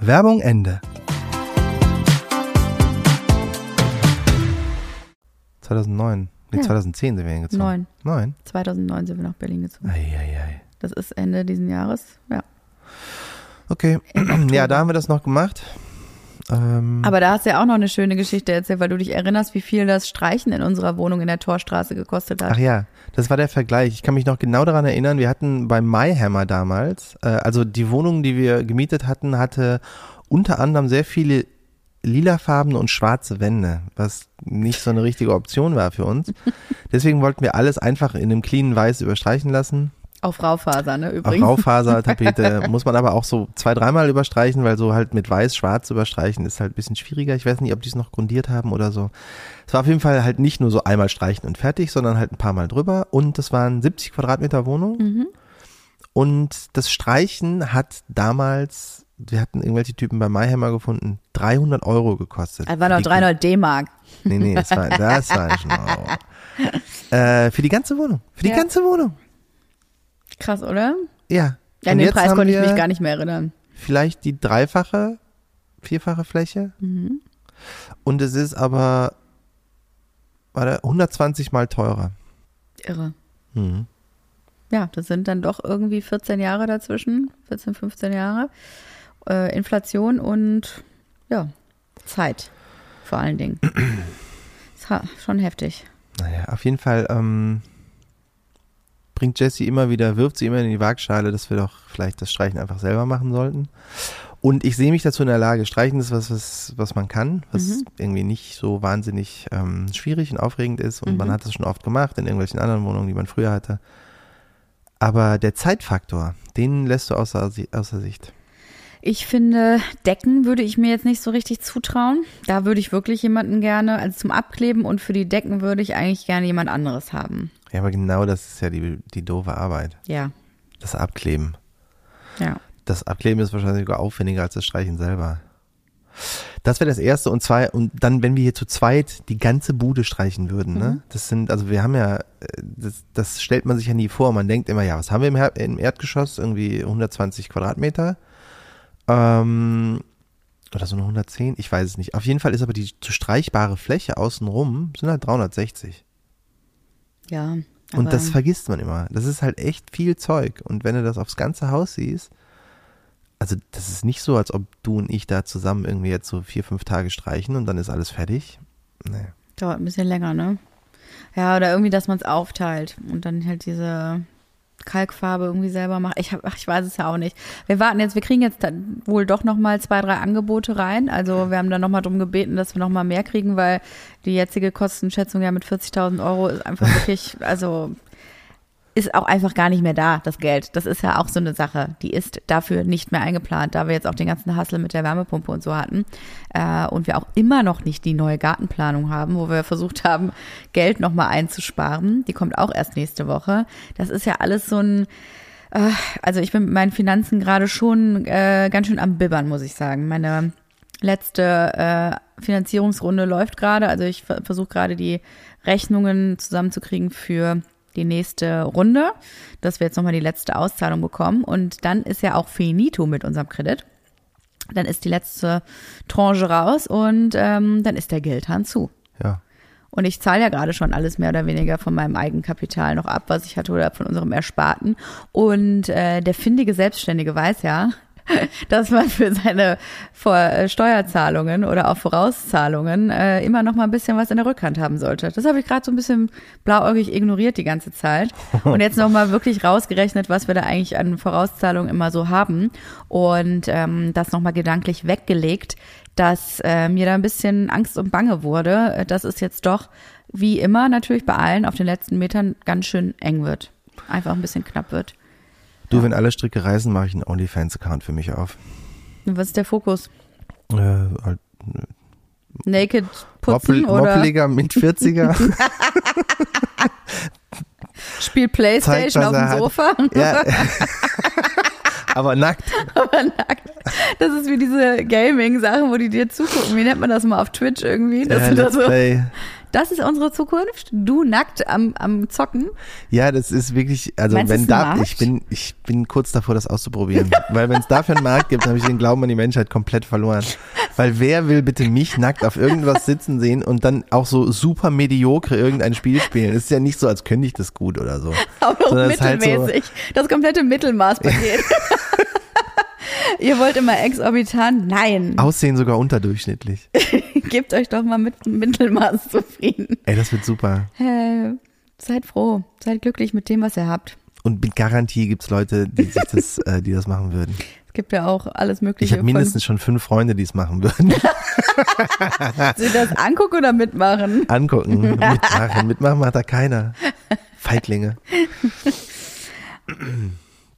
Werbung Ende. 2009. Nee, Ja. 2010 sind wir hingezogen. Neun. Neun? 2009 sind wir nach Berlin gezogen. Eieiei. Das ist Ende diesen Jahres, ja. Okay. Ja, da haben wir das noch gemacht. Ähm, Aber da hast du ja auch noch eine schöne Geschichte erzählt, weil du dich erinnerst, wie viel das Streichen in unserer Wohnung in der Torstraße gekostet hat. Ach ja, das war der Vergleich. Ich kann mich noch genau daran erinnern, wir hatten bei MyHammer damals, äh, also die Wohnung, die wir gemietet hatten, hatte unter anderem sehr viele lilafarbene und schwarze Wände, was nicht so eine richtige Option war für uns. Deswegen wollten wir alles einfach in einem cleanen Weiß überstreichen lassen. Auf Raufaser, ne, übrigens. Auf Raufasertapete muss man aber auch so zwei, dreimal überstreichen, weil so halt mit weiß, schwarz überstreichen ist halt ein bisschen schwieriger. Ich weiß nicht, ob die es noch grundiert haben oder so. Es war auf jeden Fall halt nicht nur so einmal streichen und fertig, sondern halt ein paar Mal drüber. Und das waren 70 Quadratmeter Wohnung. Mhm. Und das Streichen hat damals, wir hatten irgendwelche Typen bei MyHammer gefunden, 300 Euro gekostet. Das waren noch Die- 300 D-Mark. Nee, nee, das war, das war schon Euro. Äh, für die ganze Wohnung. Für die Ja. ganze Wohnung. Krass, oder? Ja. Ja, an den Preis konnte ich mich gar nicht mehr erinnern. Vielleicht die dreifache, vierfache Fläche. Mhm. Und es ist aber warte, 120 mal teurer. Irre. Mhm. Ja, das sind dann doch irgendwie 14 Jahre dazwischen, 14, 15 Jahre. Äh, Inflation und ja, Zeit vor allen Dingen. ist schon heftig. Naja, auf jeden Fall ähm, bringt Jessie immer wieder, wirft sie immer in die Waagschale, dass wir doch vielleicht das Streichen einfach selber machen sollten. Und ich sehe mich dazu in der Lage. Streichen ist was, was, was man kann, was Mhm. irgendwie nicht so wahnsinnig ähm, schwierig und aufregend ist. Und man Mhm. hat es schon oft gemacht in irgendwelchen anderen Wohnungen, die man früher hatte. Aber der Zeitfaktor, den lässt du außer, außer Sicht. Ich finde, Decken würde ich mir jetzt nicht so richtig zutrauen. Da würde ich wirklich jemanden gerne, also zum Abkleben und für die Decken würde ich eigentlich gerne jemand anderes haben. Ja, aber genau das ist ja die, die doofe Arbeit. Ja, Das Abkleben. ja. Das Abkleben ist wahrscheinlich sogar aufwendiger als das Streichen selber. Das wäre das erste und zwei und dann, wenn wir hier zu zweit die ganze Bude streichen würden, ne? Das sind, also wir haben ja, äh, das, das stellt man sich ja nie vor. Man denkt immer, ja, was haben wir im, Her im Erdgeschoss? Irgendwie 120 Quadratmeter. Ähm, oder so eine 110, ich weiß es nicht. Auf jeden Fall ist aber die zu streichbare Fläche außenrum sind halt 360. Ja. Und das vergisst man immer. Das ist halt echt viel Zeug. Und wenn du das aufs ganze Haus siehst, also das ist nicht so, als ob du und ich da zusammen irgendwie jetzt so vier, fünf Tage streichen und dann ist alles fertig. Nee. Dauert ein bisschen länger, ne? Ja, oder irgendwie, dass man es aufteilt und dann halt diese Kalkfarbe irgendwie selber macht. Ich, hab, ach, ich weiß es ja auch nicht. Wir warten jetzt, wir kriegen jetzt dann wohl doch nochmal zwei, drei Angebote rein. Also wir haben dann nochmal drum gebeten, dass wir nochmal mehr kriegen, weil die jetzige Kostenschätzung ja mit 40.000 Euro ist einfach wirklich, also ist auch einfach gar nicht mehr da, das Geld. Das ist ja auch so eine Sache. Die ist dafür nicht mehr eingeplant, da wir jetzt auch den ganzen Hassel mit der Wärmepumpe und so hatten. Äh, und wir auch immer noch nicht die neue Gartenplanung haben, wo wir versucht haben, Geld nochmal einzusparen. Die kommt auch erst nächste Woche. Das ist ja alles so ein, äh, also ich bin mit meinen Finanzen gerade schon äh, ganz schön am Bibbern, muss ich sagen. Meine letzte äh, Finanzierungsrunde läuft gerade. Also ich ver versuche gerade die Rechnungen zusammenzukriegen für die nächste Runde, dass wir jetzt nochmal die letzte Auszahlung bekommen. Und dann ist ja auch finito mit unserem Kredit. Dann ist die letzte Tranche raus und ähm, dann ist der Geldhahn zu. Ja. Und ich zahle ja gerade schon alles mehr oder weniger von meinem Eigenkapital noch ab, was ich hatte oder von unserem Ersparten. Und äh, der findige Selbstständige weiß ja, dass man für seine Vor äh, Steuerzahlungen oder auch Vorauszahlungen äh, immer noch mal ein bisschen was in der Rückhand haben sollte. Das habe ich gerade so ein bisschen blauäugig ignoriert die ganze Zeit und jetzt noch mal wirklich rausgerechnet, was wir da eigentlich an Vorauszahlungen immer so haben und ähm, das noch mal gedanklich weggelegt, dass äh, mir da ein bisschen Angst und Bange wurde, äh, dass es jetzt doch wie immer natürlich bei allen auf den letzten Metern ganz schön eng wird, einfach ein bisschen knapp wird. Du, wenn alle Stricke reißen, mache ich einen OnlyFans-Account für mich auf. Was ist der Fokus? Äh, halt Naked putzen Moppel, oder Moppeliger mit 40er. spielt Playstation Zeigt, auf dem. Sofa? ja. Aber nackt. Aber nackt. Das ist wie diese Gaming-Sachen, wo die dir zugucken. Wie nennt man das mal auf Twitch irgendwie? Das, Ja, sind da so, Play. Das ist unsere Zukunft. Du nackt am, am Zocken. Ja, das ist wirklich, also Meinst wenn da, ich bin, ich bin kurz davor, das auszuprobieren. Weil wenn es dafür einen Markt gibt, habe ich den Glauben an die Menschheit komplett verloren. Weil wer will bitte mich nackt auf irgendwas sitzen sehen und dann auch so super mediocre irgendein Spiel spielen? Es ist ja nicht so, als könnte ich das gut oder so. Auch Sondern es ist halt so- mittelmäßig. Das komplette Mittelmaßpaket. Ihr wollt immer exorbitant? Nein. Aussehen sogar unterdurchschnittlich. Gebt euch doch mal mit Mittelmaß zufrieden. Ey, das wird super. Äh, seid froh. Seid glücklich mit dem, was ihr habt. Und mit Garantie gibt's Leute, die sich das, äh, die das machen würden. Gibt ja auch alles Mögliche. Ich habe mindestens schon fünf Freunde, die es machen würden. Sie das angucken oder mitmachen? Angucken, mitmachen. Mitmachen macht da keiner. Feiglinge.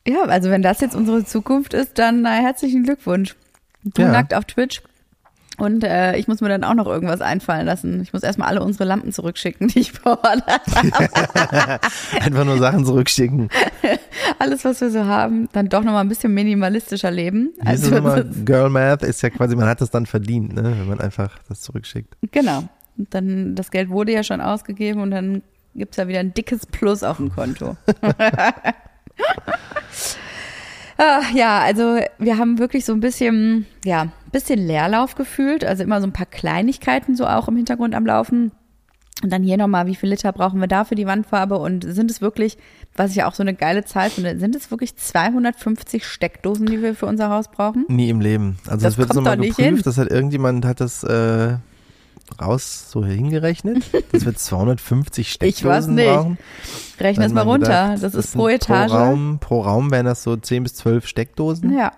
Ja, also wenn das jetzt unsere Zukunft ist, dann na, herzlichen Glückwunsch. Du Ja. nackt auf Twitch. Und äh, ich muss mir dann auch noch irgendwas einfallen lassen. Ich muss erstmal alle unsere Lampen zurückschicken, die ich beordert habe. Einfach nur Sachen zurückschicken. Alles, was wir so haben, dann doch nochmal ein bisschen minimalistischer leben. Also? Girl Math ist ja quasi, man hat das dann verdient, ne? wenn man einfach das zurückschickt. genau. Und dann, das Geld wurde ja schon ausgegeben und dann gibt's ja wieder ein dickes Plus auf dem Konto. Ah, ja, also wir haben wirklich so ein bisschen, ja, bisschen Leerlauf gefühlt. Also immer so ein paar Kleinigkeiten so auch im Hintergrund am Laufen. Und dann hier nochmal, wie viel Liter brauchen wir da für die Wandfarbe? Und sind es wirklich, was ich ja auch so eine geile Zahl finde, sind es wirklich 250 Steckdosen, die wir für unser Haus brauchen? Nie im Leben. Also Das das, wird doch nicht geprüft, das hat irgendjemand hat das äh, raus so hingerechnet, dass wir 250 Ich weiß Steckdosen nicht. brauchen. Rechne es mal runter. gedacht, das ist pro Etage. Pro Raum, pro Raum wären das so 10 bis 12 Steckdosen. Ja,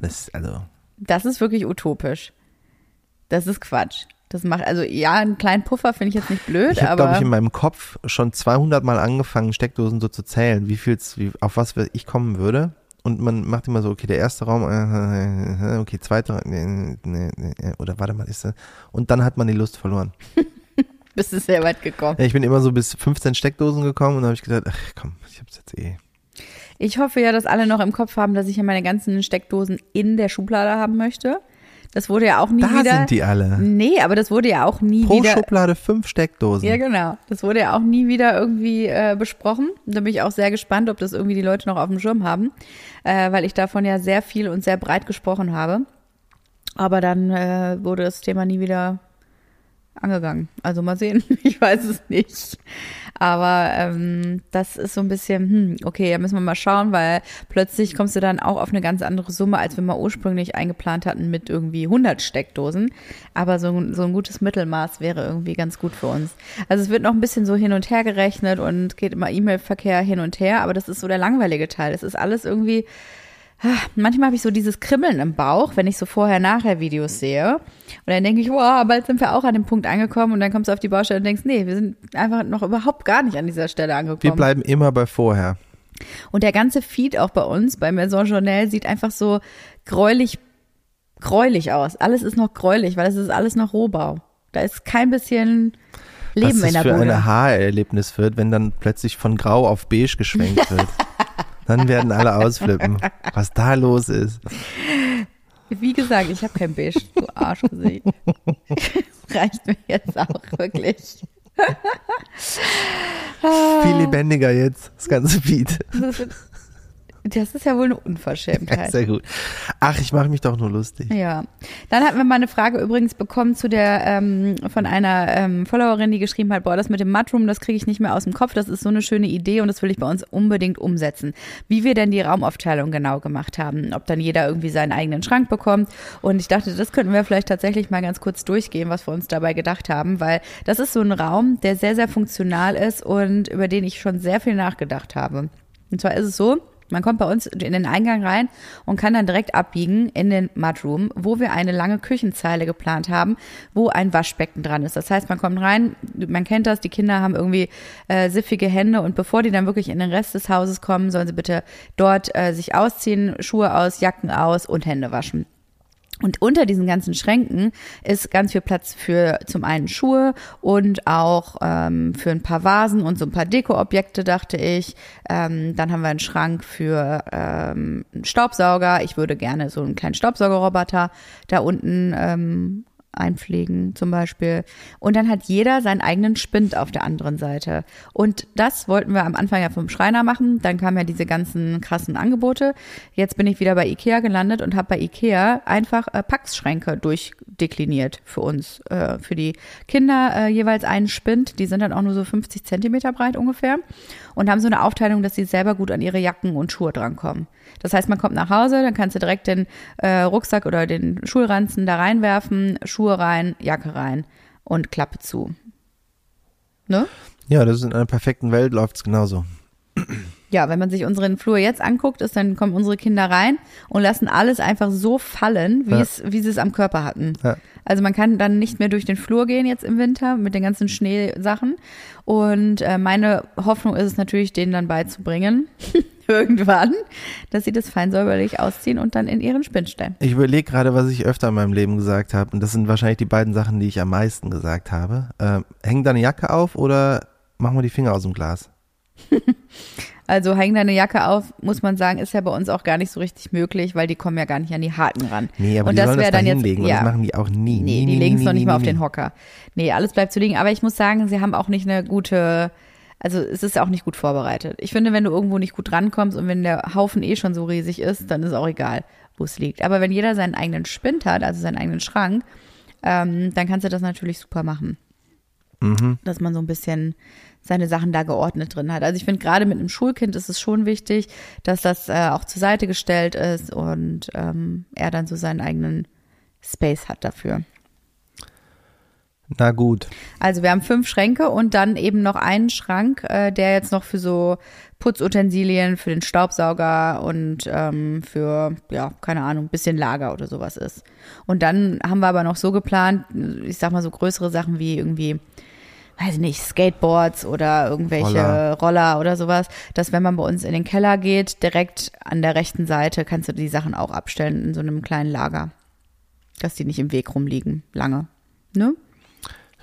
Das ist also das ist wirklich utopisch. Das ist Quatsch. Das macht, also ja, einen kleinen Puffer finde ich jetzt nicht blöd, Ich habe, aber glaube ich, in meinem Kopf schon 200 Mal angefangen, Steckdosen so zu zählen, wie viel's, wie, auf was ich kommen würde. Und man macht immer so, okay, der erste Raum, okay, zweiter, äh, äh, äh, oder warte mal, ist das, und dann hat man die Lust verloren. bist du sehr weit gekommen. Ja, ich bin immer so bis 15 Steckdosen gekommen und habe ich gedacht, ach komm, ich hab's jetzt eh. Ich hoffe ja, dass alle noch im Kopf haben, dass ich ja meine ganzen Steckdosen in der Schublade haben möchte. Das wurde ja auch nie Da wieder. sind die alle. Nee, aber das wurde ja auch nie Pro wieder. Schublade fünf Steckdosen. Ja, genau. Das wurde ja auch nie wieder irgendwie äh, besprochen. Da bin ich auch sehr gespannt, ob das irgendwie die Leute noch auf dem Schirm haben, äh, weil ich davon ja sehr viel und sehr breit gesprochen habe. Aber dann äh, wurde das Thema nie wieder angegangen. Also mal sehen, ich weiß es nicht. Aber ähm, das ist so ein bisschen, hm, okay, da müssen wir mal schauen, weil plötzlich kommst du dann auch auf eine ganz andere Summe, als wir mal ursprünglich eingeplant hatten mit irgendwie 100 Steckdosen. Aber so, ein- so ein gutes Mittelmaß wäre irgendwie ganz gut für uns. Also es wird noch ein bisschen so hin und her gerechnet und geht immer E-Mail-Verkehr hin und her, aber das ist so der langweilige Teil. Das ist alles irgendwie, Manchmal habe ich so dieses Kribbeln im Bauch, wenn ich so vorher-nachher-Videos sehe. Und dann denke ich, wow, bald sind wir auch an dem Punkt angekommen. Und dann kommst du auf die Baustelle und denkst, nee, wir sind einfach noch überhaupt gar nicht an dieser Stelle Wir angekommen. bleiben immer bei vorher. Und der ganze Feed auch bei uns, bei Maison Journal, sieht einfach so gräulich, gräulich aus. Alles ist noch gräulich, weil es ist alles noch Rohbau. Da ist kein bisschen Leben Was in das der für Bude. ein Haarerlebnis wird, wenn dann plötzlich von grau auf beige geschwenkt wird. Dann werden alle ausflippen, was da los ist. Wie gesagt, ich habe kein Beige, du Arschgesicht. Reicht mir jetzt auch wirklich. Viel lebendiger jetzt, das ganze Beat. Das ist ja wohl eine Unverschämtheit. Sehr gut. Ach, ich mache mich doch nur lustig. Ja. Dann hatten wir mal eine Frage übrigens bekommen zu der ähm, von einer ähm, Followerin, die geschrieben hat, boah, das mit dem Mudroom, das kriege ich nicht mehr aus dem Kopf. Das ist so eine schöne Idee und das will ich bei uns unbedingt umsetzen. Wie wir denn die Raumaufteilung genau gemacht haben, ob dann jeder irgendwie seinen eigenen Schrank bekommt. Und ich dachte, das könnten wir vielleicht tatsächlich mal ganz kurz durchgehen, was wir uns dabei gedacht haben, weil das ist so ein Raum, der sehr, sehr funktional ist und über den ich schon sehr viel nachgedacht habe. Und zwar ist es so, man kommt bei uns in den Eingang rein und kann dann direkt abbiegen in den Mudroom, wo wir eine lange Küchenzeile geplant haben, wo ein Waschbecken dran ist. Das heißt, man kommt rein, man kennt das, die Kinder haben irgendwie äh, siffige Hände und bevor die dann wirklich in den Rest des Hauses kommen, sollen sie bitte dort äh, sich ausziehen, Schuhe aus, Jacken aus und Hände waschen. Und unter diesen ganzen Schränken ist ganz viel Platz für zum einen Schuhe und auch ähm, für ein paar Vasen und so ein paar Dekoobjekte, dachte ich. Ähm, dann haben wir einen Schrank für ähm, einen Staubsauger. Ich würde gerne so einen kleinen Staubsaugerroboter da unten ähm, einpflegen zum Beispiel. Und dann hat jeder seinen eigenen Spind auf der anderen Seite. Und das wollten wir am Anfang ja vom Schreiner machen. Dann kamen ja diese ganzen krassen Angebote. Jetzt bin ich wieder bei Ikea gelandet und habe bei Ikea einfach äh, Packschränke durchdekliniert für uns. Äh, für die Kinder äh, jeweils einen Spind. Die sind dann auch nur so 50 Zentimeter breit ungefähr. Und haben so eine Aufteilung, dass sie selber gut an ihre Jacken und Schuhe drankommen. Das heißt, man kommt nach Hause, dann kannst du direkt den äh, Rucksack oder den Schulranzen da reinwerfen, Schuhe rein, Jacke rein und Klappe zu. Ne? Ja, das ist in einer perfekten Welt läuft's genauso. Ja, wenn man sich unseren Flur jetzt anguckt, ist dann kommen unsere Kinder rein und lassen alles einfach so fallen, wie Ja. es, wie sie es am Körper hatten. Ja. Also man kann dann nicht mehr durch den Flur gehen jetzt im Winter mit den ganzen Schneesachen. Und äh, meine Hoffnung ist es natürlich, denen dann beizubringen, irgendwann, dass sie das fein säuberlich ausziehen und dann in ihren Spind stellen. Ich überlege gerade, was ich öfter in meinem Leben gesagt habe. Und das sind wahrscheinlich die beiden Sachen, die ich am meisten gesagt habe. Ähm, häng deine Jacke auf oder mach mal die Finger aus dem Glas? Also häng deine Jacke auf, muss man sagen, ist ja bei uns auch gar nicht so richtig möglich, weil die kommen ja gar nicht an die Haken ran. Nee, aber und die das sollen das wäre da dann jetzt, hinlegen. Ja. das machen die auch nie. Nee, nie, die nie, legen es nie, noch nicht nie, mal auf nie. den Hocker. Nee, alles bleibt zu liegen. Aber ich muss sagen, sie haben auch nicht eine gute, also es ist auch nicht gut vorbereitet. Ich finde, wenn du irgendwo nicht gut rankommst und wenn der Haufen eh schon so riesig ist, dann ist auch egal, wo es liegt. Aber wenn jeder seinen eigenen Spind hat, also seinen eigenen Schrank, ähm, dann kannst du das natürlich super machen. Mhm. Dass man so ein bisschen seine Sachen da geordnet drin hat. Also ich finde, gerade mit einem Schulkind ist es schon wichtig, dass das äh, auch zur Seite gestellt ist und ähm, er dann so seinen eigenen Space hat dafür. Na gut. Also wir haben fünf Schränke und dann eben noch einen Schrank, äh, der jetzt noch für so Putzutensilien, für den Staubsauger und ähm, für, ja, keine Ahnung, bisschen Lager oder sowas ist. Und dann haben wir aber noch so geplant, ich sag mal so größere Sachen wie irgendwie, weiß ich nicht, Skateboards oder irgendwelche Roller. Roller, oder sowas, dass wenn man bei uns in den Keller geht, direkt an der rechten Seite kannst du die Sachen auch abstellen in so einem kleinen Lager. Dass die nicht im Weg rumliegen, lange. Ne?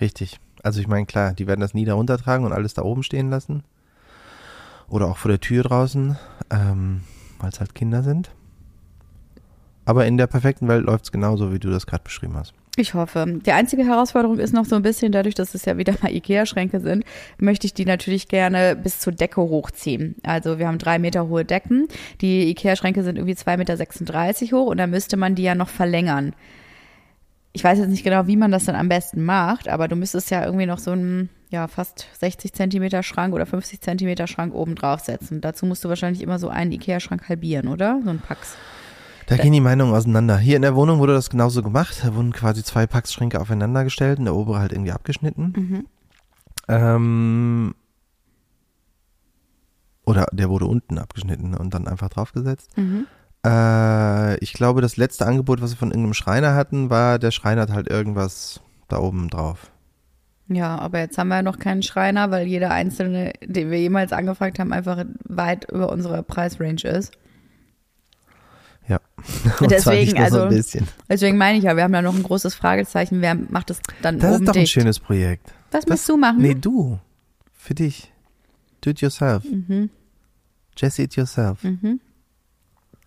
Richtig. Also ich meine, klar, die werden das nie da runtertragen und alles da oben stehen lassen. Oder auch vor der Tür draußen, ähm, weil es halt Kinder sind. Aber in der perfekten Welt läuft es genauso, wie du das gerade beschrieben hast. Ich hoffe. Die einzige Herausforderung ist noch so ein bisschen, dadurch, dass es ja wieder mal Ikea-Schränke sind, möchte ich die natürlich gerne bis zur Decke hochziehen. Also wir haben drei Meter hohe Decken. Die Ikea-Schränke sind irgendwie 2,36 Meter hoch und da müsste man die ja noch verlängern. Ich weiß jetzt nicht genau, wie man das dann am besten macht, aber du müsstest ja irgendwie noch so einen, ja, fast 60 Zentimeter Schrank oder 50 Zentimeter Schrank oben draufsetzen. Dazu musst du wahrscheinlich immer so einen Ikea-Schrank halbieren, oder? So ein Pax. Da gehen die Meinungen auseinander. Hier in der Wohnung wurde das genauso gemacht. Da wurden quasi zwei Packschränke aufeinander gestellt und der obere halt irgendwie abgeschnitten. Mhm. Ähm, oder der wurde unten abgeschnitten und dann einfach draufgesetzt. Mhm. Äh, ich glaube, das letzte Angebot, was wir von irgendeinem Schreiner hatten, war, der Schreiner hat halt irgendwas da oben drauf. Ja, aber jetzt haben wir ja noch keinen Schreiner, weil jeder einzelne, den wir jemals angefragt haben, einfach weit über unserer Preisrange ist. Ja. Und deswegen, so also- ein bisschen. Deswegen meine ich ja, wir haben da noch ein großes Fragezeichen. Wer macht das dann Das oben ist doch ein dicht? schönes Projekt. Was Das- musst du machen? Nee, du. Für dich. Do it yourself. Mhm, Jesse it yourself. mhm.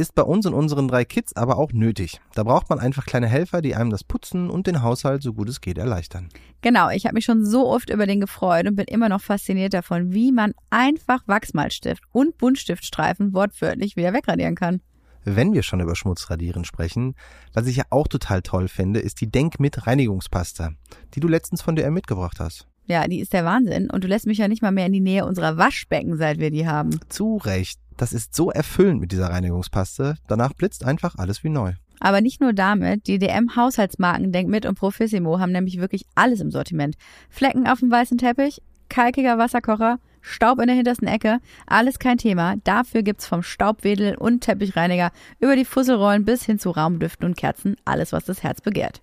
Ist bei uns und unseren drei Kids aber auch nötig. Da braucht man einfach kleine Helfer, die einem das Putzen und den Haushalt so gut es geht erleichtern. Genau, ich habe mich schon so oft über den gefreut und bin immer noch fasziniert davon, wie man einfach Wachsmalstift und Buntstiftstreifen wortwörtlich wieder wegradieren kann. Wenn wir schon über Schmutzradieren sprechen, was ich ja auch total toll finde, ist die Denk mit Reinigungspasta, die du letztens von DM mitgebracht hast. Ja, die ist der Wahnsinn und du lässt mich ja nicht mal mehr in die Nähe unserer Waschbecken, seit wir die haben. Zu Recht. Das ist so erfüllend mit dieser Reinigungspaste. Danach blitzt einfach alles wie neu. Aber nicht nur damit, die DM-Haushaltsmarken Denk mit und Profissimo haben nämlich wirklich alles im Sortiment. Flecken auf dem weißen Teppich, kalkiger Wasserkocher, Staub in der hintersten Ecke, alles kein Thema. Dafür gibt's vom Staubwedel und Teppichreiniger über die Fusselrollen bis hin zu Raumdüften und Kerzen alles, was das Herz begehrt.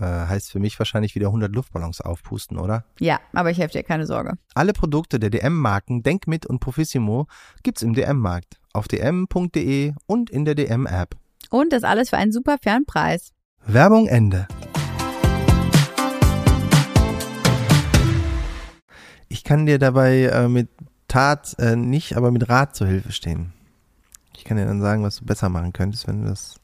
Äh, heißt für mich wahrscheinlich wieder 100 Luftballons aufpusten, oder? Ja, aber ich helfe dir, keine Sorge. Alle Produkte der DM-Marken Denkmit und Profissimo gibt's im DM-Markt, auf dm.de und in der DM-App. Und das alles für einen super fairen Preis. Werbung Ende. Ich kann dir dabei äh, mit Tat äh, nicht, aber mit Rat zur Hilfe stehen. Ich kann dir dann sagen, was du besser machen könntest, wenn du das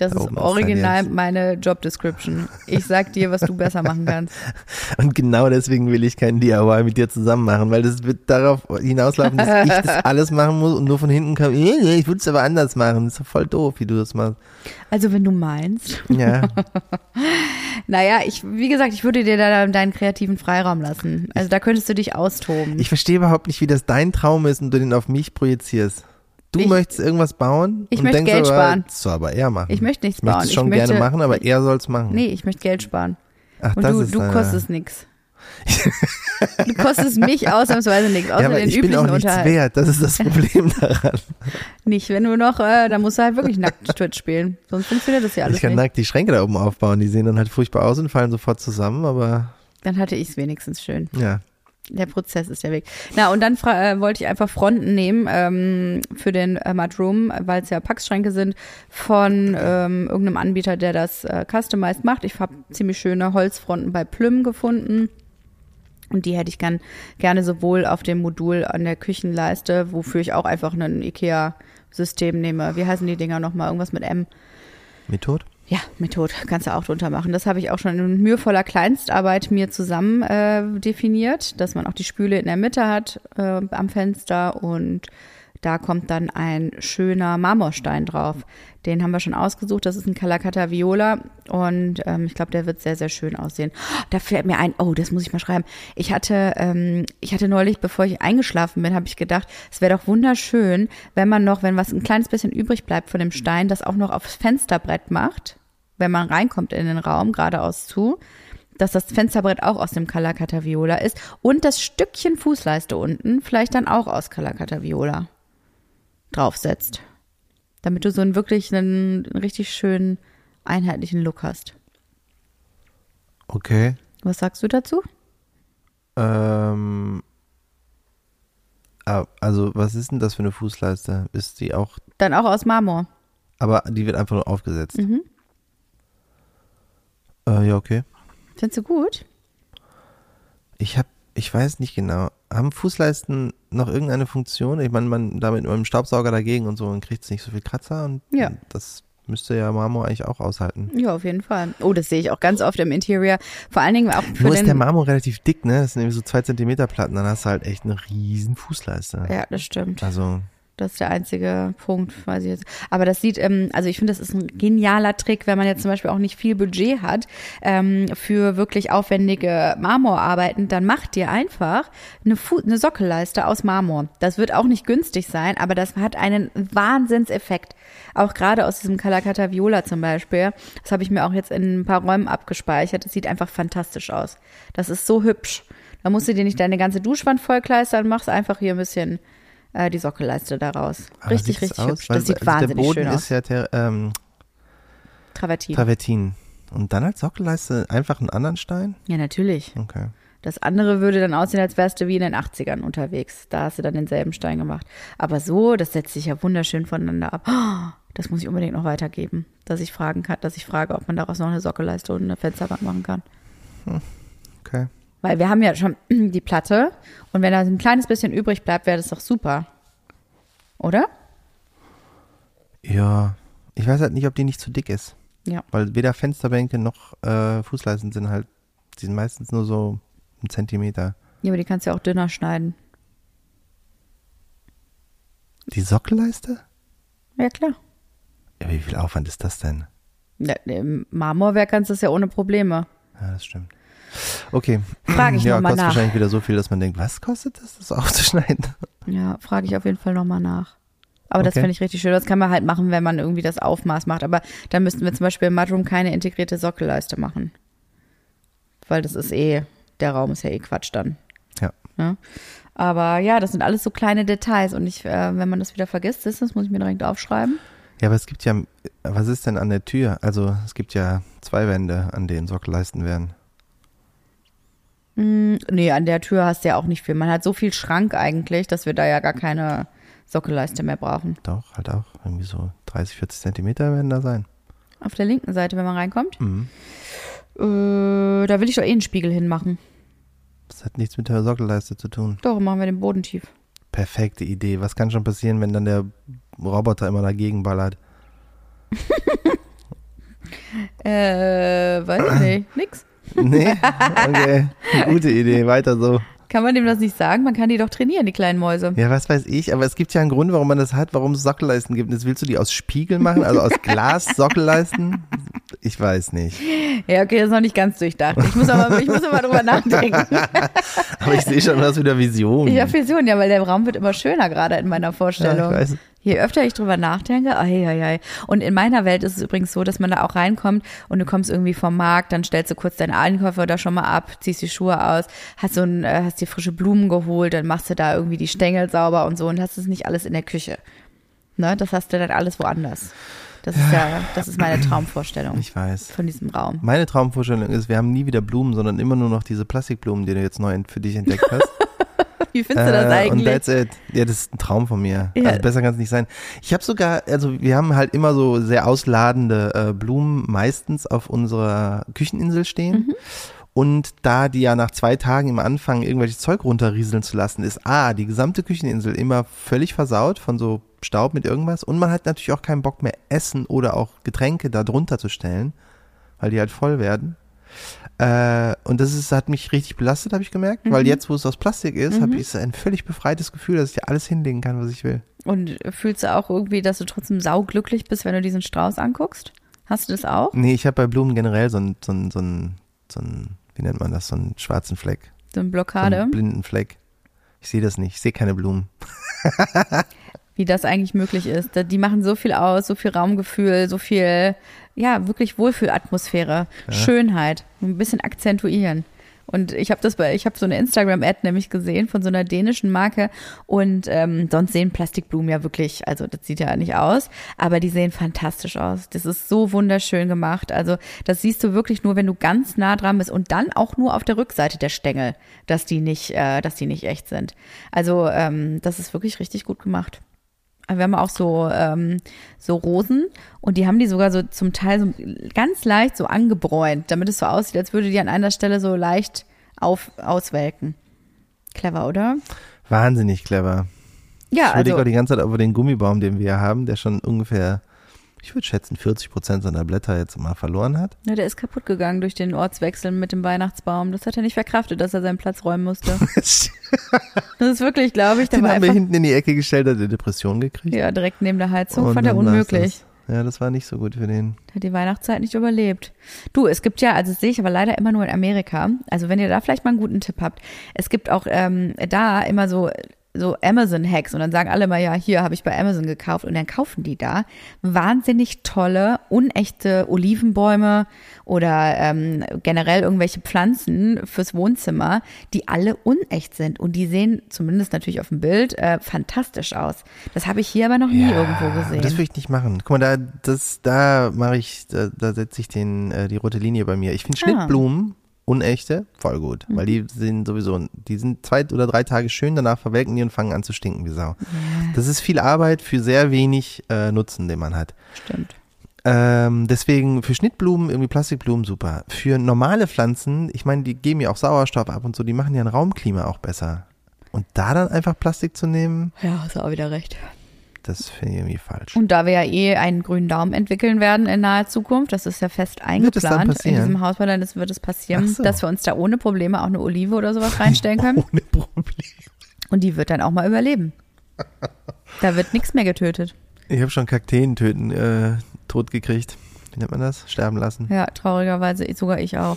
das Da ist original meine Job Description. Ich sag dir, was du besser machen kannst. Und genau deswegen will ich keinen DIY mit dir zusammen machen, weil das wird darauf hinauslaufen, dass ich das alles machen muss und nur von hinten kam, "Nee, nee, ich würde es aber anders machen. Das ist voll doof, wie du das machst. Also wenn du meinst. Ja, Naja, ich, wie gesagt, ich würde dir da deinen kreativen Freiraum lassen. Also da könntest du dich austoben. ich verstehe überhaupt nicht, wie das dein Traum ist und du den auf mich projizierst. Du Ich- möchtest irgendwas bauen Ich und möchte Geld aber, sparen. Soll aber er machen. Ich möchte nichts ich möchte bauen. es schon ich möchte, gerne machen, aber er soll es machen. Nee, ich möchte Geld sparen. Ach, Und das du, ist du kostest nix. Du kostest mich ausnahmsweise nichts, außer Ja, den ich bin üblichen auch nichts Unterhalt. wert. Das ist das Problem daran. Nicht, wenn du noch, äh, da musst du halt wirklich nackt Twitch spielen. Sonst funktioniert das ja alles ich kann nicht. nackt die Schränke da oben aufbauen. Die sehen dann halt furchtbar aus und fallen sofort zusammen, aber Dann hatte ich es wenigstens schön. ja. Der Prozess ist der Weg. Na, und dann äh, wollte ich einfach Fronten nehmen ähm, für den äh, Mudroom, weil es ja Packschränke sind, von ähm, irgendeinem Anbieter, der das äh, customized macht. Ich habe ziemlich schöne Holzfronten bei Plüm gefunden. Und die hätte ich gern, gerne sowohl auf dem Modul an der Küchenleiste, wofür ich auch einfach ein IKEA-System nehme. Wie heißen die Dinger nochmal? Irgendwas mit M. Method? Ja, Method kannst du auch drunter machen. Das habe ich auch schon in mühevoller Kleinstarbeit mir zusammen äh, definiert, dass man auch die Spüle in der Mitte hat äh, am Fenster und da kommt dann ein schöner Marmorstein drauf. Den haben wir schon ausgesucht. Das ist ein Calacata Viola und ähm, ich glaube, der wird sehr, sehr schön aussehen. Da fällt mir ein, oh, das muss ich mal schreiben. Ich hatte, ähm, ich hatte neulich, bevor ich eingeschlafen bin, habe ich gedacht, es wäre doch wunderschön, wenn man noch, wenn was ein kleines bisschen übrig bleibt von dem Stein, das auch noch aufs Fensterbrett macht, wenn man reinkommt in den Raum, geradeaus zu dass das Fensterbrett auch aus dem Calacata Viola ist und das Stückchen Fußleiste unten vielleicht dann auch aus Calacata Viola draufsetzt. Damit du so einen wirklich einen, einen richtig schönen einheitlichen Look hast. Okay. Was sagst du dazu? Ähm, ah, also, was ist denn das für eine Fußleiste? Ist die auch, Dann auch aus Marmor. aber die wird einfach nur aufgesetzt. Mhm. Äh, ja, okay. Findest du gut? Ich habe, ich weiß nicht genau. Haben Fußleisten noch irgendeine Funktion? Ich meine, man damit mit einem Staubsauger dagegen und so und kriegt es nicht so viel Kratzer und Ja. das müsste ja Marmor eigentlich auch aushalten. Ja, auf jeden Fall. Oh, das sehe ich auch ganz oft im Interior. Vor allen Dingen auch für Nur ist der Marmor relativ dick, ne? Das sind irgendwie so zwei Zentimeter Platten, dann hast du halt echt eine riesen Fußleiste. ja, das stimmt. Also, Das ist der einzige Punkt, weiß ich jetzt. Aber das sieht, ähm, also ich finde, das ist ein genialer Trick, wenn man jetzt zum Beispiel auch nicht viel Budget hat ähm, für wirklich aufwendige Marmorarbeiten, dann macht dir einfach eine, Fu eine Sockelleiste aus Marmor. Das wird auch nicht günstig sein, aber das hat einen Wahnsinnseffekt. Auch gerade aus diesem Calacata Viola zum Beispiel. Das habe ich mir auch jetzt in ein paar Räumen abgespeichert. Das sieht einfach fantastisch aus. Das ist so hübsch. Da musst du dir nicht deine ganze Duschwand vollkleistern, machst einfach hier ein bisschen äh, die Sockelleiste daraus. aber Richtig, sieht's richtig aus? hübsch. Weil Das sieht der wahnsinnig Boden schön aus. ist ja ter, ähm, Travertin. Travertin. Und dann als Sockelleiste einfach einen anderen Stein? ja, natürlich. Okay. Das andere würde dann aussehen, als wärst du wie in den 80ern unterwegs. Da hast du dann denselben Stein gemacht. Aber so, das setzt sich ja wunderschön voneinander ab. Oh, das muss ich unbedingt noch weitergeben, dass ich fragen kann, dass ich frage, ob man daraus noch eine Sockelleiste und eine Fensterbank machen kann. Okay. Weil wir haben ja schon die Platte und wenn da ein kleines bisschen übrig bleibt, wäre das doch super. Oder? Ja, ich weiß halt nicht, ob die nicht zu dick ist. Ja. Weil weder Fensterbänke noch äh, Fußleisten sind halt, die sind meistens nur so ein Zentimeter. Ja, aber die kannst du ja auch dünner schneiden. Die Sockelleiste? Ja, klar. Ja, wie viel Aufwand ist das denn? Ja, Im Marmorwerk kannst du das ja ohne Probleme. Ja, das stimmt. Okay. Frage ich ja, noch mal kostet nach. wahrscheinlich wieder so viel, dass man denkt, was kostet das, das aufzuschneiden? Ja, frage ich auf jeden Fall nochmal nach. Aber das Okay. finde ich richtig schön. Das kann man halt machen, wenn man irgendwie das Aufmaß macht. Aber dann müssten wir zum Beispiel im Mudroom keine integrierte Sockelleiste machen. Weil das ist eh, der Raum ist ja eh Quatsch dann. Ja. Ja. Aber ja, das sind alles so kleine Details. Und ich, äh, wenn man das wieder vergisst, ist das, muss ich mir direkt aufschreiben. Ja, aber es gibt ja, was ist denn an der Tür? Also es gibt ja zwei Wände, an denen Sockelleisten werden. Hm, nee, an der Tür hast du ja auch nicht viel. Man hat so viel Schrank eigentlich, dass wir da ja gar keine Sockelleiste mehr brauchen. Doch, halt auch. Irgendwie so 30, 40 Zentimeter werden da sein. Auf der linken Seite, wenn man reinkommt. Mhm. Äh, da will ich doch eh einen Spiegel hinmachen. Das hat nichts mit der Sockelleiste zu tun. Doch, machen wir den Boden tief. Perfekte Idee. Was kann schon passieren, wenn dann der Roboter immer dagegen ballert? Äh, weiß ich nicht. Nix. Nee? Okay. Gute Idee. Weiter so. Kann man dem das nicht sagen? Man kann die doch trainieren, die kleinen Mäuse. Ja, was weiß ich, aber es gibt ja einen Grund, warum man das hat, warum es Sockelleisten gibt. Jetzt willst du die aus Spiegel machen, also aus Glas Sockelleisten? Ich weiß nicht. Ja, okay, das ist noch nicht ganz durchdacht. Ich muss aber, ich muss aber drüber nachdenken. Aber ich sehe schon, du hast wieder Vision. Ich habe Vision, ja, weil der Raum wird immer schöner gerade in meiner ja, Vorstellung. ich weiß. Je öfter ich drüber nachdenke, ai, ai, ai. Und in meiner Welt ist es übrigens so, dass man da auch reinkommt und du kommst irgendwie vom Markt, dann stellst du kurz deine Einkäufe da schon mal ab, ziehst die Schuhe aus, hast so ein, äh, hast dir frische Blumen geholt, dann machst du da irgendwie die Stängel sauber und so und hast es nicht alles in der Küche. Ne, das hast du dann alles woanders. Das ist ja, das ist meine Traumvorstellung Ich weiß. von diesem Raum. Meine Traumvorstellung ist, wir haben nie wieder Blumen, sondern immer nur noch diese Plastikblumen, die du jetzt neu für dich entdeckt hast. Wie findest du das Äh, Und eigentlich? that's it. Ja, das ist ein Traum von mir. Ja. Also besser kann es nicht sein. Ich habe sogar, also wir haben halt immer so sehr ausladende äh, Blumen meistens auf unserer Kücheninsel stehen. Mhm. Und da die ja nach zwei Tagen immer anfangen, irgendwelches Zeug runterrieseln zu lassen, ist A, die gesamte Kücheninsel immer völlig versaut von so Staub mit irgendwas. Und man hat natürlich auch keinen Bock mehr, Essen oder auch Getränke da drunter zu stellen, weil die halt voll werden. Äh, und das ist, hat mich richtig belastet, habe ich gemerkt, weil jetzt, wo es aus Plastik ist, habe ich so ein völlig befreites Gefühl, dass ich dir alles hinlegen kann, was ich will. Und fühlst du auch irgendwie, dass du trotzdem sauglücklich bist, wenn du diesen Strauß anguckst? Hast du das auch? Nee, ich habe bei Blumen generell so einen, so einen, so einen, so einen, wie nennt man das, so einen schwarzen Fleck. So eine So Blockade? einen blinden Fleck. Ich sehe das nicht, ich sehe keine Blumen. wie das eigentlich möglich ist. Die machen so viel aus, so viel Raumgefühl, so viel, ja, wirklich Wohlfühlatmosphäre, Schönheit, ein bisschen akzentuieren. Und ich habe das bei, ich habe so eine Instagram-Ad nämlich gesehen von so einer dänischen Marke und ähm, sonst sehen Plastikblumen ja wirklich, also das sieht ja nicht aus, aber die sehen fantastisch aus. Das ist so wunderschön gemacht. Also das siehst du wirklich nur, wenn du ganz nah dran bist und dann auch nur auf der Rückseite der Stängel, dass die nicht, äh, dass die nicht echt sind. Also ähm, das ist wirklich richtig gut gemacht. Wir haben auch so, ähm, so Rosen und die haben die sogar so zum Teil so ganz leicht so angebräunt, damit es so aussieht, als würde die an einer Stelle so leicht auf, auswelken. Clever, oder? Wahnsinnig clever. Ja, ich überlege also auch die ganze Zeit über den Gummibaum, den wir hier haben, der schon ungefähr, ich würde schätzen, 40 Prozent seiner Blätter jetzt mal verloren hat. ja, der ist kaputt gegangen durch den Ortswechsel mit dem Weihnachtsbaum. Das hat er nicht verkraftet, dass er seinen Platz räumen musste. Das ist wirklich, glaube ich, der Den haben wir hinten in die Ecke gestellt, hat eine Depression gekriegt. ja, direkt neben der Heizung. Und Fand er unmöglich. Ja, das war nicht so gut für den. Der hat die Weihnachtszeit nicht überlebt. Du, es gibt ja, also das sehe ich aber leider immer nur in Amerika. Also wenn ihr da vielleicht mal einen guten Tipp habt. Es gibt auch ähm, da immer so so Amazon-Hacks und dann sagen alle mal, ja, hier habe ich bei Amazon gekauft und dann kaufen die da wahnsinnig tolle, unechte Olivenbäume oder ähm, generell irgendwelche Pflanzen fürs Wohnzimmer, die alle unecht sind und die sehen zumindest natürlich auf dem Bild äh, fantastisch aus. Das habe ich hier aber noch nie irgendwo gesehen. Das würde ich nicht machen. Guck mal, da, das, da mache ich, da, da setze ich den, äh, die rote Linie bei mir. Ich finde Ah. Schnittblumen, unechte, voll gut. Weil die sind sowieso, die sind zwei oder drei Tage schön, danach verwelken die und fangen an zu stinken wie Sau. Das ist viel Arbeit für sehr wenig äh, Nutzen, den man hat. Stimmt. Ähm, deswegen für Schnittblumen, irgendwie Plastikblumen super. Für normale Pflanzen, ich meine, die geben ja auch Sauerstoff ab und so, die machen ja ein Raumklima auch besser. Und da dann einfach Plastik zu nehmen, Ja, hast du auch wieder recht. Das finde ich irgendwie falsch. Und da wir ja eh einen grünen Daumen entwickeln werden in naher Zukunft, das ist ja fest dann eingeplant in diesem Hausbau, das wird es passieren, so. dass wir uns da ohne Probleme auch eine Olive oder sowas reinstellen können. Ohne Problem. Und die wird dann auch mal überleben. Da wird nichts mehr getötet. Ich habe schon Kakteen töten, äh, tot gekriegt. Wie nennt man das? Sterben lassen. Ja, traurigerweise sogar ich auch.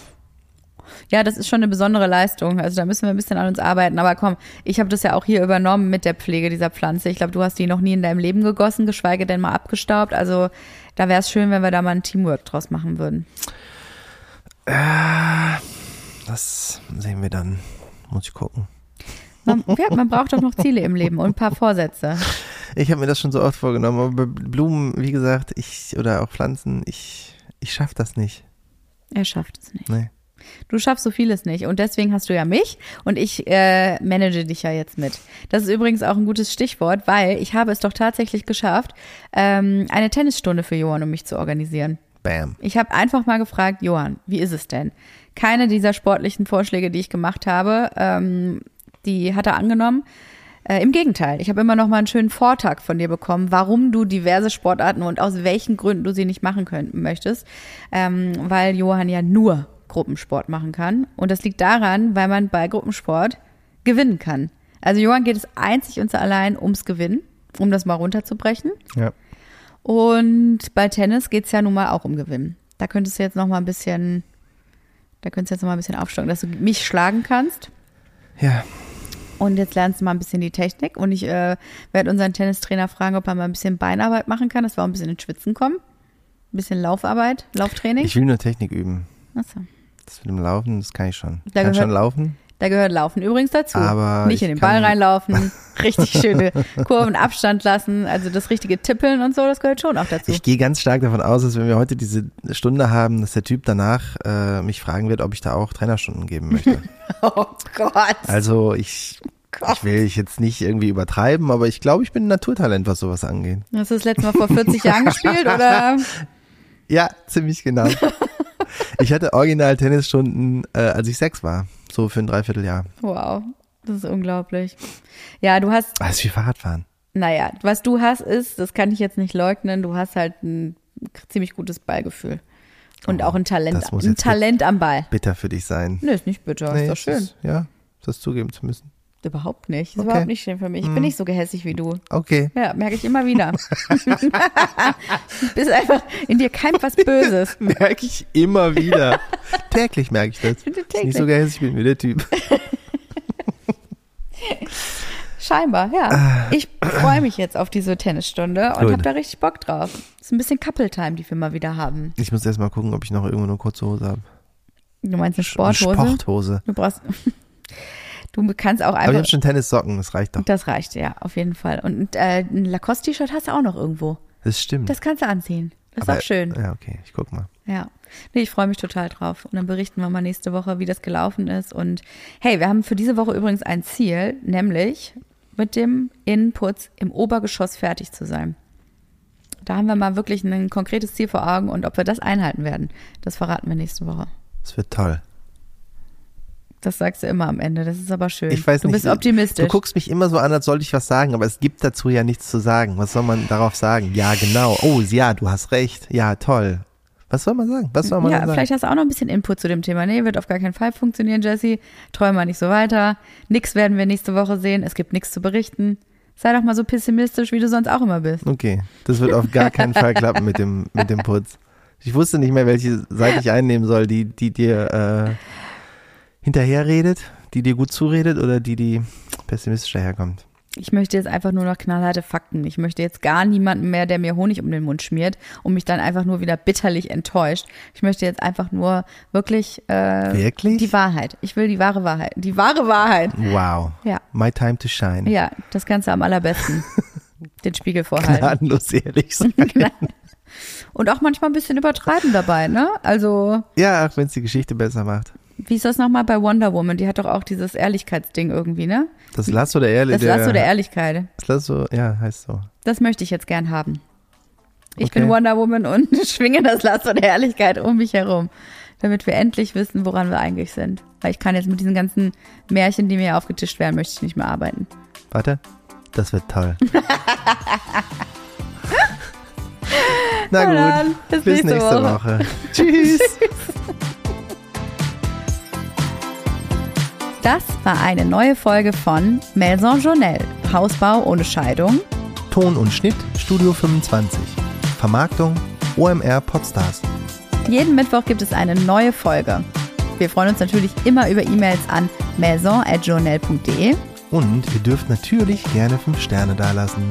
Ja, das ist schon eine besondere Leistung. Also da müssen wir ein bisschen an uns arbeiten. Aber komm, ich habe das ja auch hier übernommen mit der Pflege dieser Pflanze. Ich glaube, du hast die noch nie in deinem Leben gegossen, geschweige denn mal abgestaubt. Also da wäre es schön, wenn wir da mal ein Teamwork draus machen würden. Das sehen wir dann. Muss ich gucken. Man, ja, man braucht doch noch Ziele im Leben und ein paar Vorsätze. Ich habe mir das schon so oft vorgenommen, aber bei Blumen, wie gesagt, ich oder auch Pflanzen, ich, ich schaff das nicht. Er schafft es nicht. Nee. Du schaffst so vieles nicht. Und deswegen hast du ja mich und ich äh, manage dich ja jetzt mit. Das ist übrigens auch ein gutes Stichwort, weil ich habe es doch tatsächlich geschafft, ähm, eine Tennisstunde für Johann und mich zu organisieren. Bam. Ich habe einfach mal gefragt, Johann, wie ist es denn? Keine dieser sportlichen Vorschläge, die ich gemacht habe, ähm, die hat er angenommen. Äh, Im Gegenteil, ich habe immer noch mal einen schönen Vortrag von dir bekommen, warum du diverse Sportarten und aus welchen Gründen du sie nicht machen können, möchtest. Ähm, weil Johann ja nur Gruppensport machen kann. Und das liegt daran, weil man bei Gruppensport gewinnen kann. Also Johann geht es einzig und allein ums Gewinnen, um das mal runterzubrechen. Ja. Und bei Tennis geht's ja nun mal auch um Gewinnen. Da könntest du jetzt noch mal ein bisschen, da könntest du jetzt noch mal ein bisschen aufstocken, dass du mich schlagen kannst. Ja. Und jetzt lernst du mal ein bisschen die Technik. Und ich äh, werde unseren Tennistrainer fragen, ob er mal ein bisschen Beinarbeit machen kann, dass wir auch ein bisschen ins Schwitzen kommen. Ein bisschen Laufarbeit, Lauftraining. Ich will nur Technik üben. Achso. Das mit dem Laufen, das kann ich schon. Da kann gehört- schon laufen. Da gehört Laufen übrigens dazu. Aber Nicht in den Ball reinlaufen, richtig schöne Kurven, Abstand lassen, also das richtige Tippeln und so, das gehört schon auch dazu. Ich gehe ganz stark davon aus, dass wenn wir heute diese Stunde haben, dass der Typ danach äh, mich fragen wird, ob ich da auch Trainerstunden geben möchte. oh Gott. Also ich, ich will ich jetzt nicht irgendwie übertreiben, aber ich glaube, ich bin ein Naturtalent, was sowas angeht. Hast du das letzte Mal vor 40 Jahren gespielt oder? Ja, ziemlich genau. Ich hatte original Tennisstunden, äh, als ich sechs war. So für ein Dreivierteljahr. Wow, das ist unglaublich. Ja, du hast, Ah, ist wie Fahrradfahren. naja, was du hast ist, das kann ich jetzt nicht leugnen, du hast halt ein ziemlich gutes Ballgefühl. Und Oh, auch ein Talent, das ein Talent am Ball. Bitter für dich sein. Nö, ist nicht bitter, ist doch schön. Ist, ja, das zugeben zu müssen. Überhaupt nicht. Ist Okay. überhaupt nicht schön für mich. Ich bin nicht so gehässig wie du. Okay. Ja, merke ich immer wieder. du bist einfach, in dir keimt was Böses. Merke ich immer wieder. Täglich merke ich das. Täglich. Ist nicht so gehässig bin wie der Typ. Scheinbar, ja. Ich freue mich jetzt auf diese Tennisstunde und habe da richtig Bock drauf. Ist ein bisschen Couple-Time, die wir mal wieder haben. Ich muss erst mal gucken, ob ich noch irgendwo eine kurze Hose habe. Du meinst eine Sporthose? Sporthose. Du brauchst. Du kannst auch Aber ich einfach. habe schon Tennissocken, das reicht doch. Das reicht, ja, auf jeden Fall. Und äh, ein Lacoste-T-Shirt hast du auch noch irgendwo. Das stimmt. Das kannst du anziehen. Das ist auch schön. Ja, okay, ich guck mal. Ja. Nee, ich freue mich total drauf. Und dann berichten wir mal nächste Woche, wie das gelaufen ist. Und hey, wir haben für diese Woche übrigens ein Ziel, nämlich mit dem Innenputz im Obergeschoss fertig zu sein. Da haben wir mal wirklich ein konkretes Ziel vor Augen und ob wir das einhalten werden, das verraten wir nächste Woche. Das wird toll. Das sagst du immer am Ende. Das ist aber schön. Ich weiß du nicht. bist optimistisch. Du guckst mich immer so an, als sollte ich was sagen, aber es gibt dazu ja nichts zu sagen. Was soll man darauf sagen? Ja, genau. Oh, ja, du hast recht. Ja, toll. Was soll man sagen? Was soll man ja, sagen? vielleicht hast du auch noch ein bisschen Input zu dem Thema. Nee, wird auf gar keinen Fall funktionieren, Jesse. Träum mal nicht so weiter. Nix werden wir nächste Woche sehen. Es gibt nichts zu berichten. Sei doch mal so pessimistisch, wie du sonst auch immer bist. Okay, das wird auf gar keinen Fall klappen mit dem, mit dem Putz. Ich wusste nicht mehr, welche Seite ich einnehmen soll, die, die dir äh, hinterherredet, die dir gut zuredet oder die, die pessimistisch daherkommt. Ich möchte jetzt einfach nur noch knallharte Fakten. Ich möchte jetzt gar niemanden mehr, der mir Honig um den Mund schmiert und mich dann einfach nur wieder bitterlich enttäuscht. Ich möchte jetzt einfach nur wirklich äh, Wirklich? die Wahrheit. Ich will die wahre Wahrheit. Die wahre Wahrheit. Wow. Ja. My time to shine. Ja, das Ganze am allerbesten. Den Spiegel vorhalten. Gnadenlos ehrlich sein. Und auch manchmal ein bisschen übertreiben dabei, ne? Also, Ja, auch wenn es die Geschichte besser macht. Wie ist das nochmal bei Wonder Woman? Die hat doch auch dieses Ehrlichkeitsding irgendwie, ne? Das Lasso der Ehrlich. Das Lasso der Ehrlichkeit. Das Lasso, ja, heißt so. Das möchte ich jetzt gern haben. Ich Okay. bin Wonder Woman und schwinge das Lasso der Ehrlichkeit um mich herum, damit wir endlich wissen, woran wir eigentlich sind. Weil ich kann jetzt mit diesen ganzen Märchen, die mir aufgetischt werden, möchte ich nicht mehr arbeiten. Warte, das wird toll. Na gut, bis bis nächste nächste Woche. Woche. Tschüss. Das war eine neue Folge von Maison Journal. Hausbau ohne Scheidung. Ton und Schnitt Studio 25. Vermarktung OMR Podstars. Jeden Mittwoch gibt es eine neue Folge. Wir freuen uns natürlich immer über E-Mails an maison.journal.de. Und ihr dürft natürlich gerne 5 Sterne dalassen.